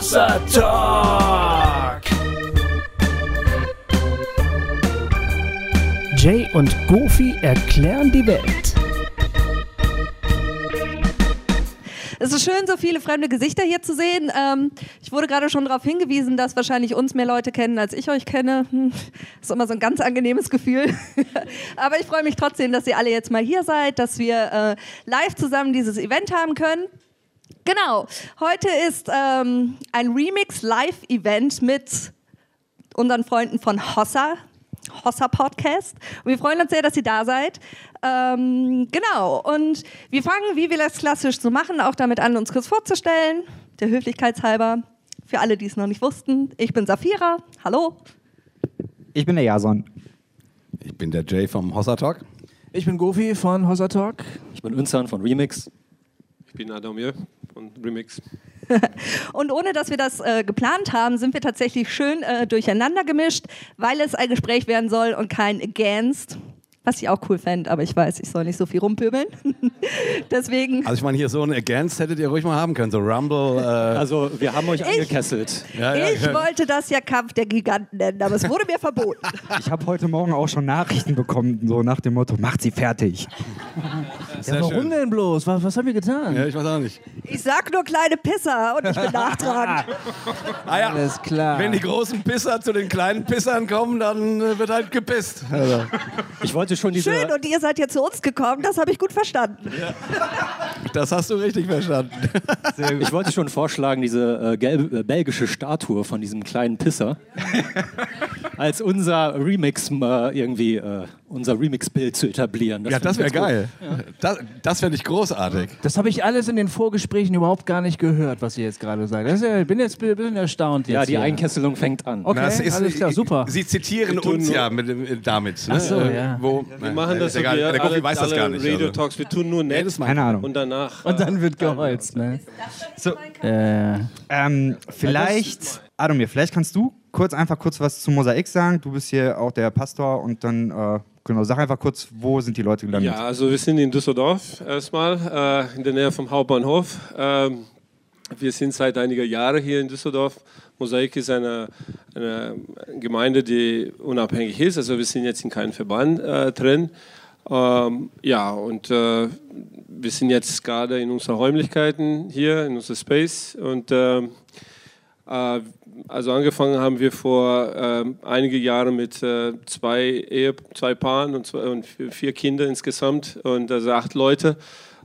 Hossa Talk. Jay und Goofy erklären die Welt. Es ist schön, so viele fremde Gesichter hier zu sehen. Ähm, ich wurde gerade schon darauf hingewiesen, dass wahrscheinlich uns mehr Leute kennen, als ich euch kenne. Hm, ist immer so ein ganz angenehmes Gefühl. Aber ich freue mich trotzdem, dass ihr alle jetzt mal hier seid, dass wir äh, live zusammen dieses Event haben können. Genau, heute ist ähm, ein Remix-Live-Event mit unseren Freunden von Hossa, Hossa Podcast. Und wir freuen uns sehr, dass ihr da seid. Ähm, genau, und wir fangen, wie wir das klassisch so machen, auch damit an, uns kurz vorzustellen, der Höflichkeitshalber. Für alle, die es noch nicht wussten, ich bin Safira. Hallo. Ich bin der Jason. Ich bin der Jay vom Hossa Talk. Ich bin Gofi von Hossa Talk. Ich bin Unzan von Remix. Ich bin Adamir von Remix. Und ohne dass wir das äh, geplant haben, sind wir tatsächlich schön äh, durcheinander gemischt, weil es ein Gespräch werden soll und kein Against. Was ich auch cool fände, aber ich weiß, ich soll nicht so viel rumpöbeln. Deswegen. Also ich meine, hier so ein Against hättet ihr ruhig mal haben können, so Rumble. Äh also wir haben euch angekesselt. Ja, ja, ich ja. wollte das ja Kampf der Giganten nennen, aber es wurde mir verboten. Ich habe heute Morgen auch schon Nachrichten bekommen, so nach dem Motto, macht sie fertig. Ja, warum schön. denn bloß? Was, was haben wir getan? Ja, ich weiß auch nicht. Ich sag nur kleine Pisser und ich bin nachtragend. ah ja, Alles klar. Wenn die großen Pisser zu den kleinen Pissern kommen, dann äh, wird halt gepisst. Also. Ich wollte schon diese... Schön, und ihr seid jetzt zu uns gekommen, das habe ich gut verstanden. Ja. Das hast du richtig verstanden. Ich wollte schon vorschlagen, diese äh, gelbe, äh, belgische Statue von diesem kleinen Pisser als unser Remix äh, irgendwie, äh, unser Remix-Bild zu etablieren. Das ja, das wäre geil. Ja. Das, das fände ich großartig. Das habe ich alles in den Vorgesprächen überhaupt gar nicht gehört, was ihr jetzt gerade sagt. ich bin jetzt ein bisschen erstaunt. ja, die hier. Einkesselung fängt an. Okay, Na, ist, alles klar, super. Sie zitieren uns ja mit, damit. Ne? Ach so, ja. Wo, wir machen das, egal. Wir der Goffy weiß das gar nicht. Radio Talks, wir tun nur nett. Keine Ahnung. Und danach. Und dann wird geholzt. Ne? So, äh, ähm, vielleicht, Adomir, vielleicht kannst du kurz einfach kurz was zu Mosaik sagen. Du bist hier auch der Pastor und dann äh, genau, sag einfach kurz, wo sind die Leute gelandet? Ja, also wir sind in Düsseldorf erstmal, äh, in der Nähe vom Hauptbahnhof. Ähm, wir sind seit einiger Jahren hier in Düsseldorf. Mosaik ist eine, eine, Gemeinde, die unabhängig ist. Also wir sind jetzt in keinem Verband äh, drin. Ähm, ja, und äh, wir sind jetzt gerade in unseren Räumlichkeiten hier, in unserem Space. Und äh, äh also angefangen haben wir vor äh, einige Jahre mit äh, zwei, Ehe, zwei Paaren und, zwei, und, vier Kinder insgesamt und also acht Leute.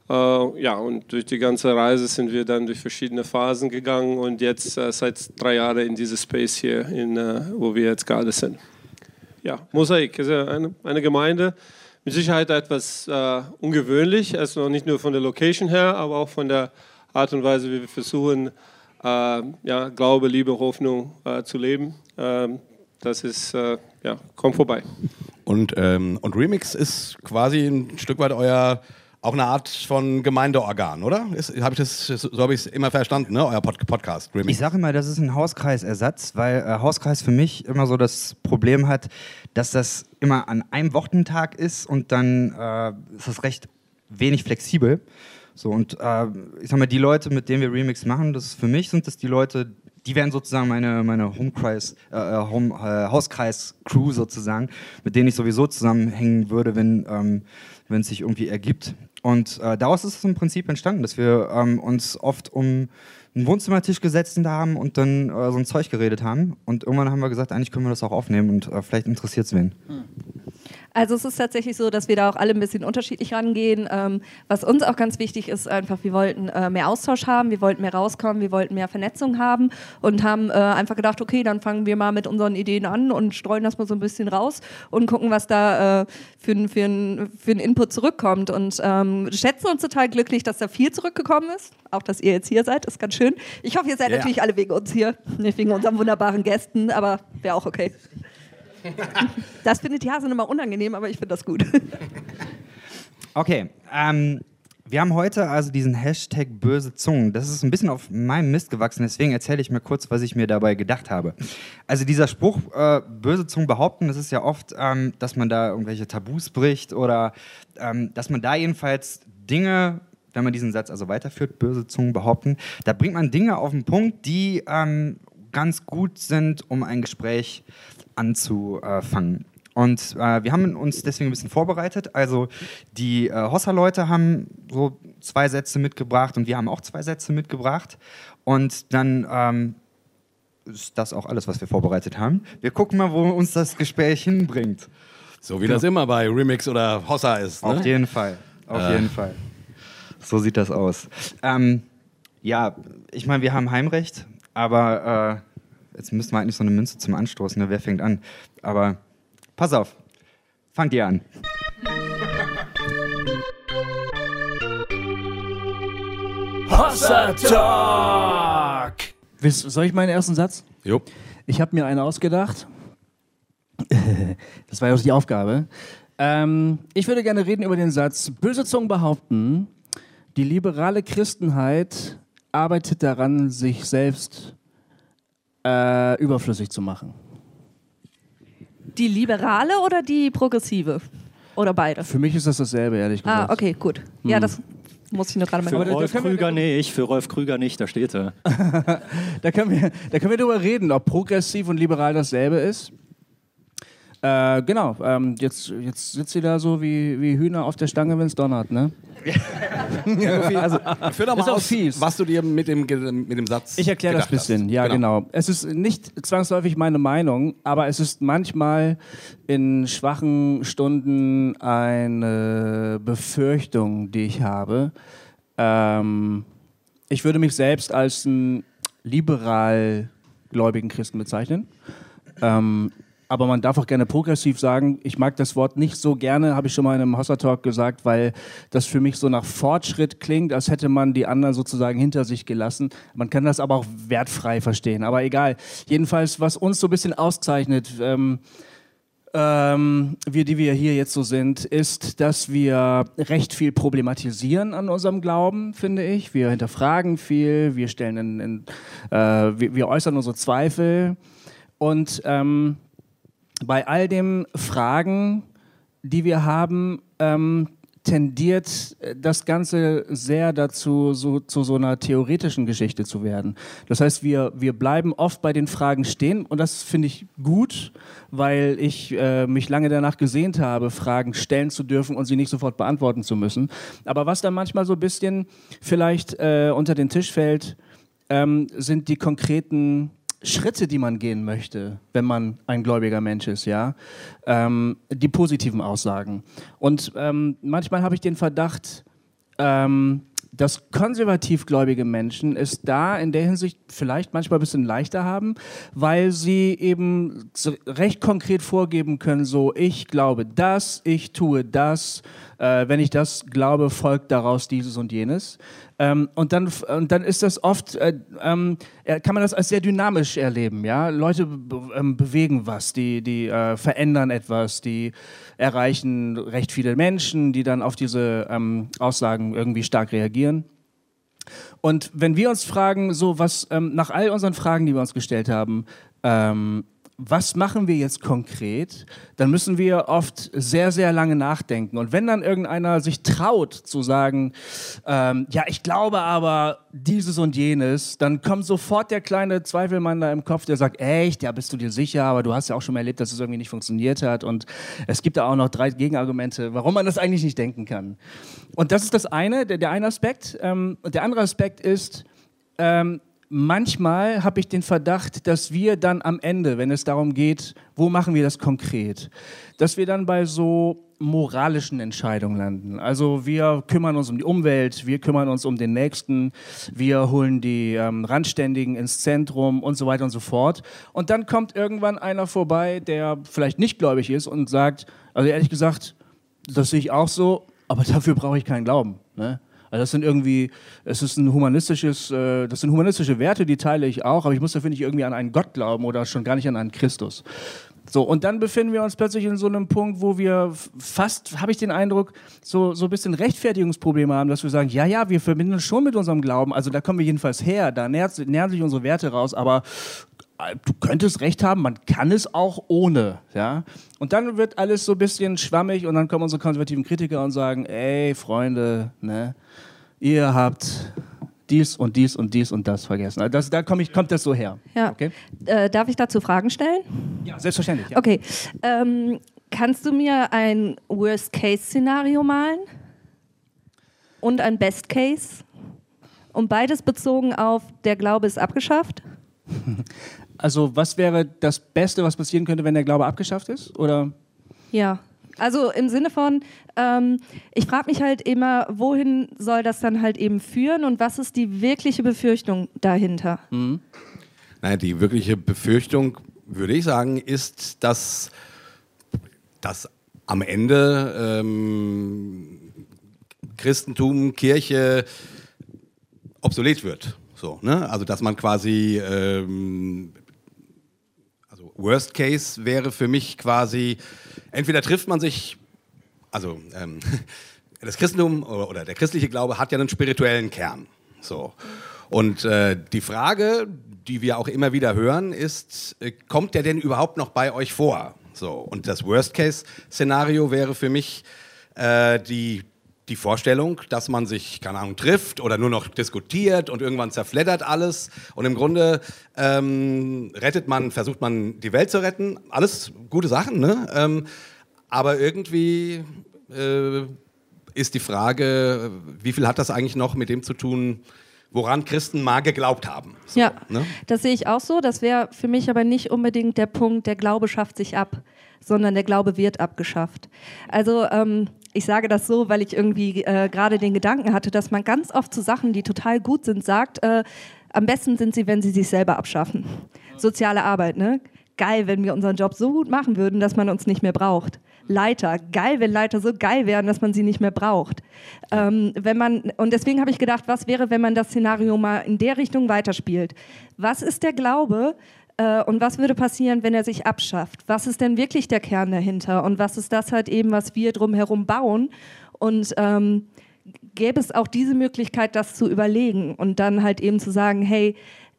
Äh, ja, und durch die ganze Reise sind wir dann durch verschiedene Phasen gegangen und jetzt äh, seit drei Jahren in diesem Space hier, in, äh, wo wir jetzt gerade sind. Ja, Mosaik ist ja eine, eine Gemeinde, mit Sicherheit etwas äh, ungewöhnlich, also nicht nur von der Location her, aber auch von der Art und Weise, wie wir versuchen, äh, ja, Glaube, Liebe, Hoffnung äh, zu leben. Ähm, das ist, äh, ja, kommt vorbei. Und, ähm, und Remix ist quasi ein Stück weit euer auch eine Art von Gemeindeorgan, oder? Hab ich das, so habe ich es immer verstanden, ne? euer Pod Podcast. Remix. Ich sage immer, das ist ein Hauskreisersatz, weil äh, Hauskreis für mich immer so das Problem hat, dass das immer an einem Wochentag ist und dann äh, ist das recht wenig flexibel. So, und äh, ich sag mal, die Leute, mit denen wir Remix machen, das für mich sind das die Leute, die wären sozusagen meine, meine Homekreis, äh, äh Home, äh, Hauskreis-Crew sozusagen, mit denen ich sowieso zusammenhängen würde, wenn ähm, es sich irgendwie ergibt. Und äh, daraus ist es im Prinzip entstanden, dass wir ähm, uns oft um einen Wohnzimmertisch gesetzt haben und dann äh, so ein Zeug geredet haben. Und irgendwann haben wir gesagt, eigentlich können wir das auch aufnehmen und äh, vielleicht interessiert es wen. Hm. Also es ist tatsächlich so, dass wir da auch alle ein bisschen unterschiedlich rangehen. Ähm, was uns auch ganz wichtig ist, einfach, wir wollten äh, mehr Austausch haben, wir wollten mehr rauskommen, wir wollten mehr Vernetzung haben und haben äh, einfach gedacht, okay, dann fangen wir mal mit unseren Ideen an und streuen das mal so ein bisschen raus und gucken, was da äh, für, für, für einen Input zurückkommt. Und ähm, schätzen uns total glücklich, dass da viel zurückgekommen ist. Auch, dass ihr jetzt hier seid, ist ganz schön. Ich hoffe, ihr seid ja. natürlich alle wegen uns hier, nicht wegen unseren wunderbaren Gästen, aber wäre auch okay. Das findet die Hasen immer unangenehm, aber ich finde das gut. Okay, ähm, wir haben heute also diesen Hashtag böse Zungen. Das ist ein bisschen auf meinem Mist gewachsen, deswegen erzähle ich mir kurz, was ich mir dabei gedacht habe. Also dieser Spruch, äh, böse Zungen behaupten, das ist ja oft, ähm, dass man da irgendwelche Tabus bricht oder ähm, dass man da jedenfalls Dinge wenn man diesen Satz also weiterführt, böse Zungen behaupten, da bringt man Dinge auf den Punkt, die ähm, ganz gut sind, um ein Gespräch anzufangen. Und äh, wir haben uns deswegen ein bisschen vorbereitet. Also die äh, Hossa-Leute haben so zwei Sätze mitgebracht und wir haben auch zwei Sätze mitgebracht. Und dann ähm, ist das auch alles, was wir vorbereitet haben. Wir gucken mal, wo uns das Gespräch hinbringt. So wie das immer bei Remix oder Hossa ist. Ne? Auf jeden Fall. Auf Äh. jeden Fall. So sieht das aus. Ähm, ja, ich meine, wir haben Heimrecht, aber äh, jetzt müssten wir eigentlich so eine Münze zum Anstoßen. Ne? Wer fängt an? Aber pass auf. Fangt ihr an. Hossa Talk! Soll ich meinen ersten Satz? Jo. Ich habe mir einen ausgedacht. das war ja auch die Aufgabe. Ähm, ich würde gerne reden über den Satz, böse Zungen behaupten, die liberale Christenheit arbeitet daran, sich selbst äh, überflüssig zu machen. Die liberale oder die progressive? Oder beide? Für mich ist das dasselbe, ehrlich gesagt. Ah, okay, gut. Ja, das muss ich nur gerade mal Für Rolf Krüger nicht, für Rolf Krüger nicht, da steht er. Da können, wir, da können wir drüber reden, ob progressiv und liberal dasselbe ist. Äh, genau, ähm, jetzt, jetzt sitzt sie da so wie, wie Hühner auf der Stange, wenn es donnert, ne? Also, führ doch mal aus, fies. was du dir mit dem, mit dem Satz Ich erkläre das ein bisschen, hast. ja genau. Es ist nicht zwangsläufig meine Meinung, aber es ist manchmal in schwachen Stunden eine Befürchtung, die ich habe. Ähm, ich würde mich selbst als einen liberal gläubigen Christen bezeichnen. Ähm, aber man darf auch gerne progressiv sagen. Ich mag das Wort nicht so gerne, habe ich schon mal in einem Hossa Talk gesagt, weil das für mich so nach Fortschritt klingt, als hätte man die anderen sozusagen hinter sich gelassen. Man kann das aber auch wertfrei verstehen. Aber egal. Jedenfalls, was uns so ein bisschen auszeichnet, ähm, ähm, wir, die wir hier jetzt so sind, ist, dass wir recht viel problematisieren an unserem Glauben, finde ich. Wir hinterfragen viel, wir stellen in, in, äh, wir, wir äußern unsere Zweifel und ähm, bei all den Fragen, die wir haben, ähm, tendiert äh, das Ganze sehr dazu, so, zu so einer theoretischen Geschichte zu werden. Das heißt, wir, wir bleiben oft bei den Fragen stehen und das finde ich gut, weil ich äh, mich lange danach gesehnt habe, Fragen stellen zu dürfen und sie nicht sofort beantworten zu müssen. Aber was dann manchmal so ein bisschen vielleicht äh, unter den Tisch fällt, ähm, sind die konkreten Schritte, die man gehen möchte, wenn man ein gläubiger Mensch ist, ja, ähm, die positiven Aussagen. Und ähm, manchmal habe ich den Verdacht, ähm, dass konservativgläubige Menschen es da in der Hinsicht vielleicht manchmal ein bisschen leichter haben, weil sie eben recht konkret vorgeben können, so ich glaube das, ich tue das, äh, wenn ich das glaube, folgt daraus dieses und jenes. Ähm, und, dann, und dann ist das oft, äh, äh, kann man das als sehr dynamisch erleben. Ja? Leute be ähm, bewegen was, die, die äh, verändern etwas, die erreichen recht viele Menschen, die dann auf diese ähm, Aussagen irgendwie stark reagieren. Und wenn wir uns fragen, so was ähm, nach all unseren Fragen, die wir uns gestellt haben, ähm, was machen wir jetzt konkret, dann müssen wir oft sehr, sehr lange nachdenken. Und wenn dann irgendeiner sich traut zu sagen, ähm, ja, ich glaube aber dieses und jenes, dann kommt sofort der kleine Zweifelmann da im Kopf, der sagt, echt, ja, bist du dir sicher, aber du hast ja auch schon mal erlebt, dass es irgendwie nicht funktioniert hat. Und es gibt da auch noch drei Gegenargumente, warum man das eigentlich nicht denken kann. Und das ist das eine, der, der eine Aspekt. Ähm, und der andere Aspekt ist, ähm, manchmal habe ich den Verdacht, dass wir dann am Ende, wenn es darum geht, wo machen wir das konkret, dass wir dann bei so moralischen Entscheidungen landen. Also wir kümmern uns um die Umwelt, wir kümmern uns um den Nächsten, wir holen die ähm, Randständigen ins Zentrum und so weiter und so fort. Und dann kommt irgendwann einer vorbei, der vielleicht nicht gläubig ist und sagt, also ehrlich gesagt, das sehe ich auch so, aber dafür brauche ich keinen Glauben. Ne? Also das sind irgendwie, es ist ein humanistisches, äh, das sind humanistische Werte, die teile ich auch, aber ich muss dafür nicht irgendwie an einen Gott glauben oder schon gar nicht an einen Christus. So, und dann befinden wir uns plötzlich in so einem Punkt, wo wir fast, habe ich den Eindruck, so, so ein bisschen Rechtfertigungsprobleme haben, dass wir sagen, ja, ja, wir verbinden uns schon mit unserem Glauben, also da kommen wir jedenfalls her, da nähern sich unsere Werte raus, aber du könntest recht haben, man kann es auch ohne, ja. Und dann wird alles so ein bisschen schwammig und dann kommen unsere konservativen Kritiker und sagen, ey, Freunde, ne, ihr habt dies und dies und dies und das vergessen. Also das, da komm ich, kommt das so her. Ja. Okay? Äh, darf ich dazu Fragen stellen? Ja, selbstverständlich. Ja. Okay. Ähm, kannst du mir ein Worst-Case-Szenario malen? Und ein Best-Case? Und beides bezogen auf, der Glaube ist abgeschafft? Also was wäre das Beste, was passieren könnte, wenn der Glaube abgeschafft ist? Oder? Ja. Also im Sinne von, ähm, ich frage mich halt immer, wohin soll das dann halt eben führen und was ist die wirkliche Befürchtung dahinter? Naja, die wirkliche Befürchtung, würde ich sagen, ist, dass, dass am Ende ähm, Christentum, Kirche obsolet wird. So, ne? Also dass man quasi, ähm, Worst Case wäre für mich quasi, entweder trifft man sich, also ähm, das Christentum oder, oder der christliche Glaube hat ja einen spirituellen Kern. So. Und äh, die Frage, die wir auch immer wieder hören, ist, äh, kommt der denn überhaupt noch bei euch vor? So. Und das Worst-Case-Szenario wäre für mich äh, die, die Vorstellung, dass man sich, keine Ahnung, trifft oder nur noch diskutiert und irgendwann zerfleddert alles. Und im Grunde ähm, rettet man, versucht man die Welt zu retten. Alles gute Sachen, ne? Ähm, aber irgendwie äh, ist die Frage, wie viel hat das eigentlich noch mit dem zu tun, woran Christen mal geglaubt haben? So, Ja, ne? das sehe ich auch so. Das wäre für mich aber nicht unbedingt der Punkt, der Glaube schafft sich ab, sondern der Glaube wird abgeschafft. Also ähm, ich sage das so, weil ich irgendwie äh, gerade den Gedanken hatte, dass man ganz oft zu Sachen, die total gut sind, sagt, äh, am besten sind sie, wenn sie sich selber abschaffen. Soziale Arbeit, ne? Geil, wenn wir unseren Job so gut machen würden, dass man uns nicht mehr braucht. Leiter, geil, wenn Leiter so geil wären, dass man sie nicht mehr braucht. Ähm, wenn man, und deswegen habe ich gedacht, was wäre, wenn man das Szenario mal in der Richtung weiterspielt? Was ist der Glaube äh, und was würde passieren, wenn er sich abschafft? Was ist denn wirklich der Kern dahinter? Und was ist das halt eben, was wir drumherum bauen? Und ähm, gäbe es auch diese Möglichkeit, das zu überlegen und dann halt eben zu sagen, hey,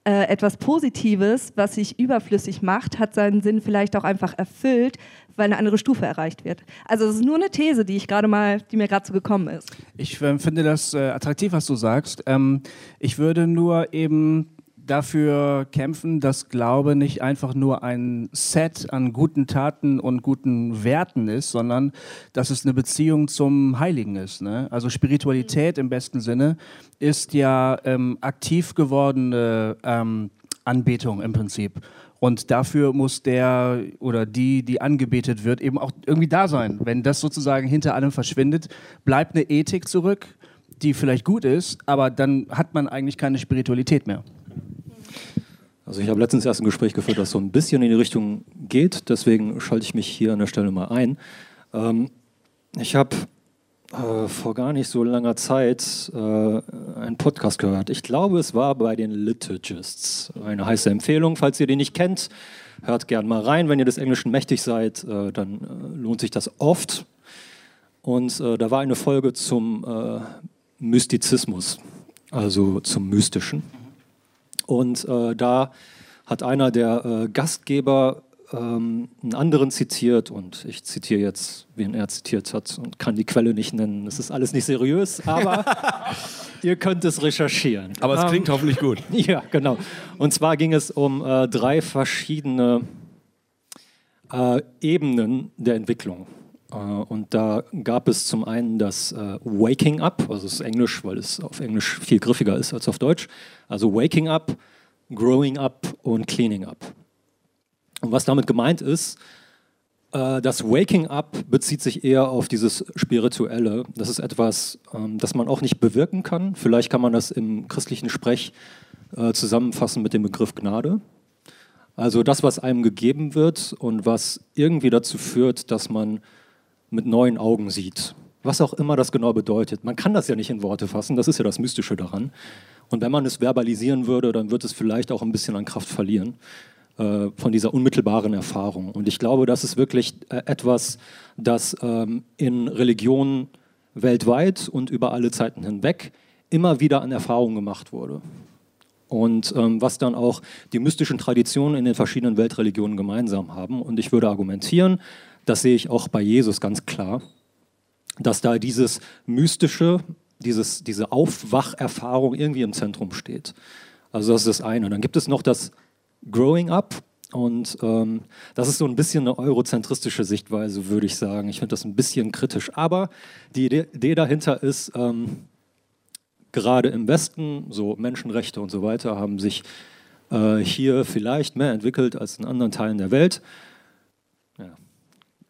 äh, etwas Positives, was sich überflüssig macht, hat seinen Sinn vielleicht auch einfach erfüllt, weil eine andere Stufe erreicht wird. Also es ist nur eine These, die ich gerade mal, die mir gerade so gekommen ist. Ich äh, finde das äh, attraktiv, was du sagst. Ähm, ich würde nur eben dafür kämpfen, dass Glaube nicht einfach nur ein Set an guten Taten und guten Werten ist, sondern dass es eine Beziehung zum Heiligen ist. Ne? Also Spiritualität im besten Sinne ist ja ähm, aktiv gewordene ähm, Anbetung im Prinzip. Und dafür muss der oder die, die angebetet wird, eben auch irgendwie da sein. Wenn das sozusagen hinter allem verschwindet, bleibt eine Ethik zurück, die vielleicht gut ist, aber dann hat man eigentlich keine Spiritualität mehr. Also ich habe letztens erst ein Gespräch geführt, das so ein bisschen in die Richtung geht. Deswegen schalte ich mich hier an der Stelle mal ein. Ähm, ich habe äh, vor gar nicht so langer Zeit äh, einen Podcast gehört. Ich glaube, es war bei den Liturgists. Eine heiße Empfehlung, falls ihr den nicht kennt. Hört gern mal rein. Wenn ihr des Englischen mächtig seid, äh, dann äh, lohnt sich das oft. Und äh, da war eine Folge zum äh, Mystizismus, also zum Mystischen. Und äh, da hat einer der äh, Gastgeber ähm, einen anderen zitiert und ich zitiere jetzt, wen er zitiert hat und kann die Quelle nicht nennen. Das ist alles nicht seriös, aber ihr könnt es recherchieren. Aber es Ähm, klingt hoffentlich gut. ja, genau. Und zwar ging es um äh, drei verschiedene äh, Ebenen der Entwicklung. Äh, und da gab es zum einen das äh, Waking Up, also das ist Englisch, weil es auf Englisch viel griffiger ist als auf Deutsch. Also Waking Up, Growing Up und Cleaning Up. Und was damit gemeint ist, äh, das Waking Up bezieht sich eher auf dieses Spirituelle. Das ist etwas, ähm, das man auch nicht bewirken kann. Vielleicht kann man das im christlichen Sprech zusammenfassen mit dem Begriff Gnade. Also das, was einem gegeben wird und was irgendwie dazu führt, dass man mit neuen Augen sieht. Was auch immer das genau bedeutet. Man kann das ja nicht in Worte fassen, das ist ja das Mystische daran. Und wenn man es verbalisieren würde, dann wird es vielleicht auch ein bisschen an Kraft verlieren äh, von dieser unmittelbaren Erfahrung. Und ich glaube, das ist wirklich äh, etwas, das ähm, in Religionen weltweit und über alle Zeiten hinweg immer wieder an Erfahrungen gemacht wurde. Und ähm, was dann auch die mystischen Traditionen in den verschiedenen Weltreligionen gemeinsam haben. Und ich würde argumentieren, das sehe ich auch bei Jesus ganz klar, dass da dieses Mystische dieses, diese Aufwacherfahrung irgendwie im Zentrum steht. Also das ist das eine. Dann gibt es noch das Growing Up. Und ähm, das ist so ein bisschen eine eurozentristische Sichtweise, würde ich sagen. Ich finde das ein bisschen kritisch. Aber die Idee dahinter ist, ähm, gerade im Westen, so Menschenrechte und so weiter, haben sich äh, hier vielleicht mehr entwickelt als in anderen Teilen der Welt.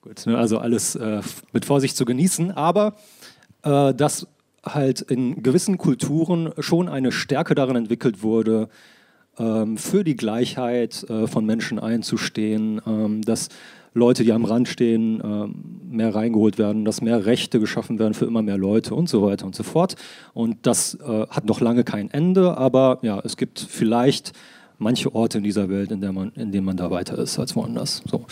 Gut, ne? also alles äh, mit Vorsicht zu genießen. Aber äh, dass halt in gewissen Kulturen schon eine Stärke darin entwickelt wurde, ähm, für die Gleichheit äh, von Menschen einzustehen, ähm, dass Leute, die am Rand stehen, ähm, mehr reingeholt werden, dass mehr Rechte geschaffen werden für immer mehr Leute und so weiter und so fort. Und das äh, hat noch lange kein Ende, aber ja, es gibt vielleicht manche Orte in dieser Welt, in, der man, in denen man da weiter ist als woanders. So.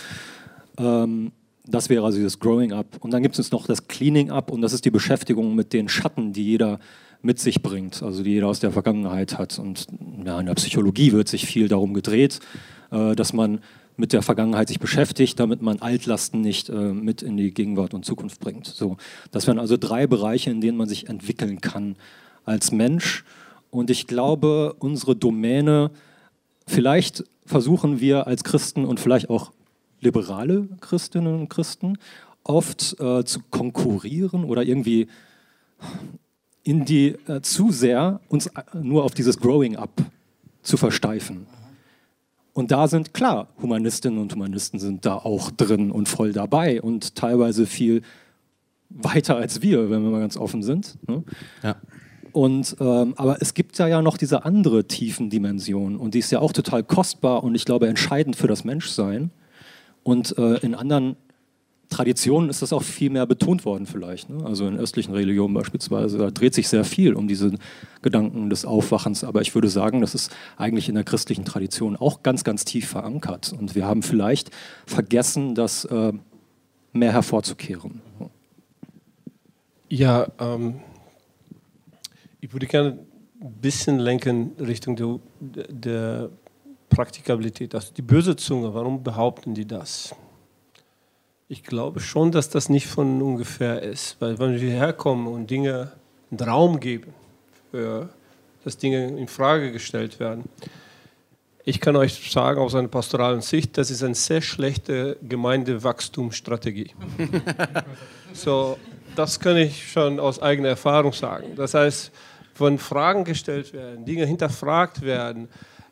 Ähm, das wäre also dieses Growing Up. Und dann gibt es noch das Cleaning Up und das ist die Beschäftigung mit den Schatten, die jeder mit sich bringt, also die jeder aus der Vergangenheit hat. Und ja, in der Psychologie wird sich viel darum gedreht, äh, dass man mit der Vergangenheit sich beschäftigt, damit man Altlasten nicht äh, mit in die Gegenwart und Zukunft bringt. So, das wären also drei Bereiche, in denen man sich entwickeln kann als Mensch. Und ich glaube, unsere Domäne, vielleicht versuchen wir als Christen und vielleicht auch liberale Christinnen und Christen oft äh, zu konkurrieren oder irgendwie in die äh, zu sehr uns äh, nur auf dieses Growing Up zu versteifen. Und da sind klar, Humanistinnen und Humanisten sind da auch drin und voll dabei und teilweise viel weiter als wir, wenn wir mal ganz offen sind. Ne? Ja. Und, ähm, aber es gibt ja, ja noch diese andere tiefen Dimension und die ist ja auch total kostbar und ich glaube entscheidend für das Menschsein. Und äh, in anderen Traditionen ist das auch viel mehr betont worden vielleicht. Ne? Also in östlichen Religionen beispielsweise, da dreht sich sehr viel um diesen Gedanken des Aufwachens. Aber ich würde sagen, das ist eigentlich in der christlichen Tradition auch ganz, ganz tief verankert. Und wir haben vielleicht vergessen, das äh, mehr hervorzukehren. Ja, ähm, ich würde gerne ein bisschen lenken Richtung der, der Praktikabilität. Also die böse Zunge, warum behaupten die das? Ich glaube schon, dass das nicht von ungefähr ist, weil wenn wir herkommen und Dinge einen Raum geben, für, dass Dinge in Frage gestellt werden, ich kann euch sagen aus einer pastoralen Sicht, das ist eine sehr schlechte Gemeindewachstumsstrategie. so, das kann ich schon aus eigener Erfahrung sagen. Das heißt, wenn Fragen gestellt werden, Dinge hinterfragt werden,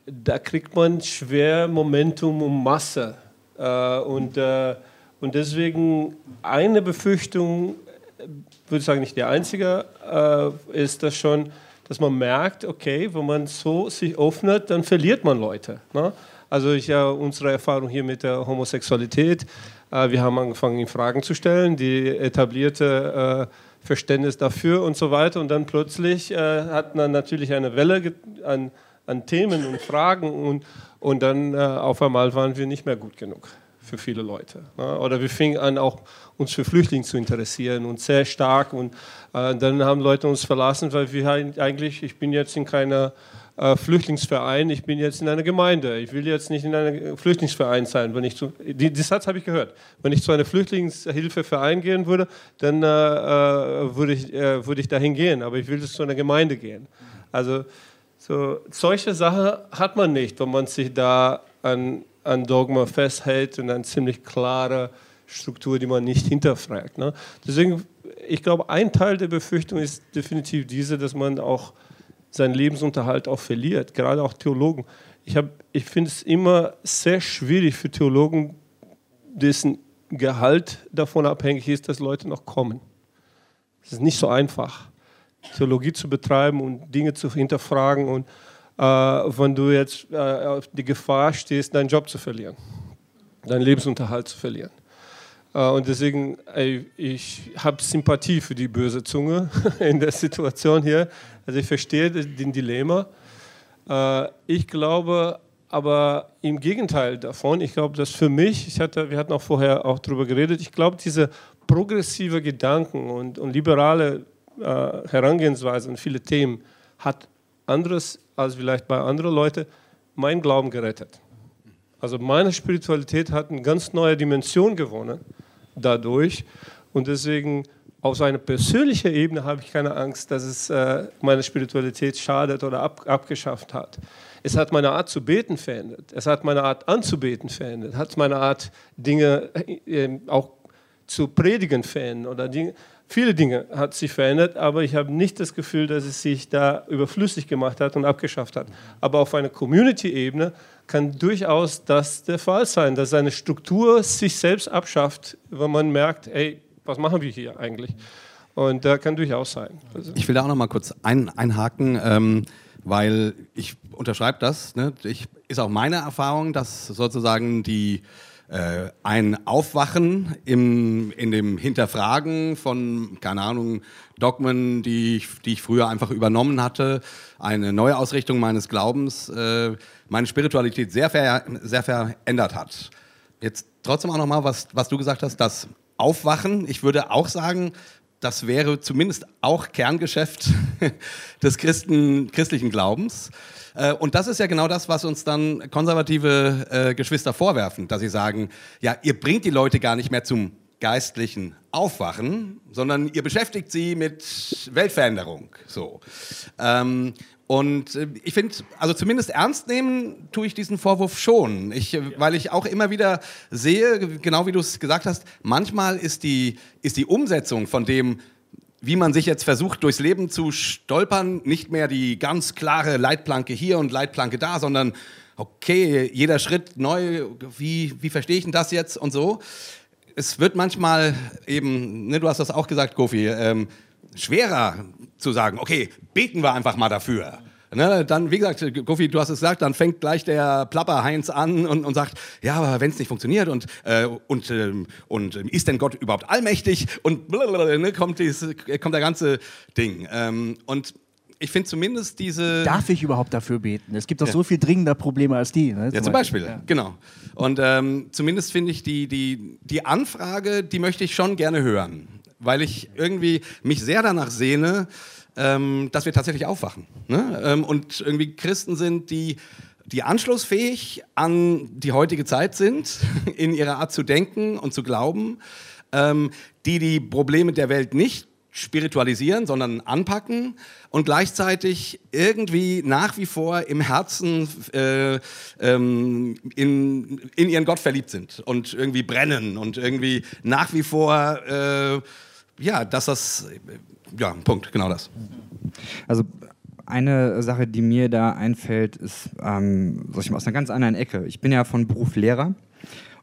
da kriegt man schwer Momentum und Masse. Äh, und äh, und deswegen eine Befürchtung, würde ich sagen, nicht der einzige, äh, ist das schon, dass man merkt, okay, wenn man so sich öffnet, dann verliert man Leute. Ne? Also ich ja unsere Erfahrung hier mit der Homosexualität, äh, wir haben angefangen, Fragen zu stellen, die etablierte äh, Verständnis dafür und so weiter. Und dann plötzlich äh, hat man natürlich eine Welle an, an Themen und Fragen und, und dann äh, auf einmal waren wir nicht mehr gut genug für viele Leute. Ne? Oder wir fingen an, auch uns für Flüchtlinge zu interessieren und sehr stark. Und äh, dann haben Leute uns verlassen, weil wir eigentlich, ich bin jetzt in keiner äh, Flüchtlingsverein, ich bin jetzt in einer Gemeinde. Ich will jetzt nicht in einem Flüchtlingsverein sein. Wenn ich zu, die, die Satz habe ich gehört. Wenn ich zu einem Flüchtlingshilfeverein gehen würde, dann äh, äh würde, ich, äh, würde ich dahin gehen. Aber ich will zu einer Gemeinde gehen. Also so, solche Sachen hat man nicht, wenn man sich da an an Dogma festhält und eine ziemlich klare Struktur, die man nicht hinterfragt. Ne? Deswegen, ich glaube, ein Teil der Befürchtung ist definitiv diese, dass man auch seinen Lebensunterhalt auch verliert, gerade auch Theologen. Ich, ich finde es immer sehr schwierig für Theologen, dessen Gehalt davon abhängig ist, dass Leute noch kommen. Es ist nicht so einfach, Theologie zu betreiben und Dinge zu hinterfragen und äh, wenn du jetzt äh, auf die Gefahr stehst, deinen Job zu verlieren, deinen Lebensunterhalt zu verlieren. Äh, und deswegen, ich habe Sympathie für die böse Zunge in der Situation hier. Also ich verstehe den Dilemma. Ich glaube aber im Gegenteil davon, ich glaube, dass für mich, ich hatte, wir hatten auch vorher auch darüber geredet, ich glaube, diese progressive Gedanken und, und liberale äh, Herangehensweise an viele Themen hat anderes als vielleicht bei anderen Leuten, mein Glauben gerettet. Also meine Spiritualität hat eine ganz neue Dimension gewonnen dadurch. Und deswegen auf einer persönlichen Ebene habe ich keine Angst, dass es äh, meine Spiritualität schadet oder ab, abgeschafft hat. Es hat meine Art zu beten verändert. Es hat meine Art anzubeten verändert. Hat meine Art, Dinge äh, auch zu predigen verändert. Oder Dinge, viele Dinge hat sich verändert, aber ich habe nicht das Gefühl, dass es sich da überflüssig gemacht hat und abgeschafft hat. Aber auf einer Community-Ebene kann durchaus das der Fall sein, dass eine Struktur sich selbst abschafft, wenn man merkt, ey, was machen wir hier eigentlich? Und da kann durchaus sein. Also ich will da auch noch mal kurz ein, einhaken, ähm, weil ich unterschreibe das. Ne? Ich, ist auch meine Erfahrung, dass sozusagen die ein Aufwachen im, in dem Hinterfragen von, keine Ahnung, Dogmen, die ich, die ich früher einfach übernommen hatte, eine Neuausrichtung meines Glaubens, äh, meine Spiritualität sehr, ver, sehr verändert hat. Jetzt trotzdem auch nochmal, was, was du gesagt hast, das Aufwachen. Ich würde auch sagen, das wäre zumindest auch Kerngeschäft des Christen, christlichen Glaubens. Äh, und das ist ja genau das, was uns dann konservative äh, Geschwister vorwerfen, dass sie sagen, ja, ihr bringt die Leute gar nicht mehr zum geistlichen Aufwachen, sondern ihr beschäftigt sie mit Weltveränderung. So. Ähm, und äh, ich finde, also zumindest ernst nehmen tue ich diesen Vorwurf schon, ich, äh, weil ich auch immer wieder sehe, genau wie du es gesagt hast, manchmal ist die, ist die Umsetzung von dem, wie man sich jetzt versucht, durchs Leben zu stolpern, nicht mehr die ganz klare Leitplanke hier und Leitplanke da, sondern okay, jeder Schritt neu, wie, wie verstehe ich denn das jetzt und so. Es wird manchmal eben, ne, du hast das auch gesagt, Kofi, ähm, schwerer zu sagen, okay, beten wir einfach mal dafür. Ne, dann, wie gesagt, Kofi, du hast es gesagt, dann fängt gleich der Plapper Heinz an und, und sagt, ja, aber wenn es nicht funktioniert und, äh, und, äh, und ist denn Gott überhaupt allmächtig und ne, kommt, dieses, kommt der ganze Ding. Ähm, und ich finde zumindest diese. Darf ich überhaupt dafür beten? Es gibt doch ja. so viel dringender Probleme als die. Ne, ja, zum Beispiel, Beispiel. Ja. genau. Und ähm, zumindest finde ich die, die, die Anfrage, die möchte ich schon gerne hören weil ich irgendwie mich sehr danach sehne, ähm, dass wir tatsächlich aufwachen. Ne? Ähm, und irgendwie Christen sind, die, die anschlussfähig an die heutige Zeit sind, in ihrer Art zu denken und zu glauben, ähm, die die Probleme der Welt nicht spiritualisieren, sondern anpacken und gleichzeitig irgendwie nach wie vor im Herzen äh, ähm, in, in ihren Gott verliebt sind und irgendwie brennen und irgendwie nach wie vor äh, ja, dass das, ja, Punkt, genau das. Also eine Sache, die mir da einfällt, ist ähm, sag ich mal, aus einer ganz anderen Ecke. Ich bin ja von Beruf Lehrer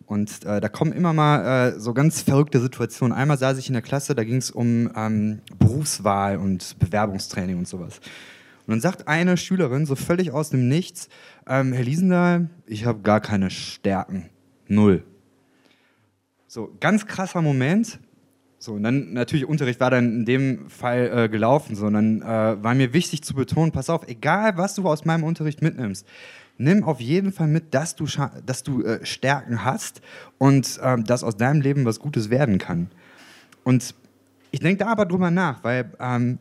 und äh, da kommen immer mal äh, so ganz verrückte Situationen. Einmal saß ich in der Klasse, da ging es um ähm, Berufswahl und Bewerbungstraining und sowas. Und dann sagt eine Schülerin so völlig aus dem Nichts, ähm, Herr Liesendahl, ich habe gar keine Stärken. Null. So, ganz krasser Moment. So, und dann natürlich Unterricht war dann in dem Fall äh, gelaufen, sondern äh, war mir wichtig zu betonen, pass auf, egal was du aus meinem Unterricht mitnimmst, nimm auf jeden Fall mit, dass du, dass du äh, Stärken hast und ähm, dass aus deinem Leben was Gutes werden kann. Und ich denke da aber drüber nach, weil ähm,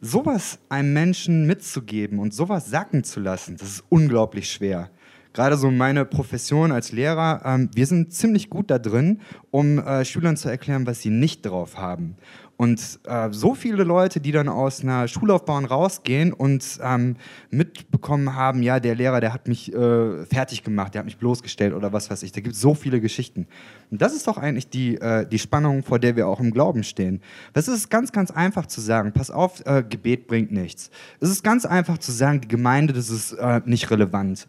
sowas einem Menschen mitzugeben und sowas sacken zu lassen, das ist unglaublich schwer gerade so meine Profession als Lehrer, ähm, wir sind ziemlich gut da drin, um äh, Schülern zu erklären, was sie nicht drauf haben. Und äh, so viele Leute, die dann aus einer Schullaufbahn rausgehen und ähm, mitbekommen haben, ja, der Lehrer, der hat mich äh, fertig gemacht, der hat mich bloßgestellt oder was weiß ich. Da gibt es so viele Geschichten. Und das ist doch eigentlich die, äh, die Spannung, vor der wir auch im Glauben stehen. Das ist ganz, ganz einfach zu sagen, pass auf, äh, Gebet bringt nichts. Es ist ganz einfach zu sagen, die Gemeinde, das ist äh, nicht relevant.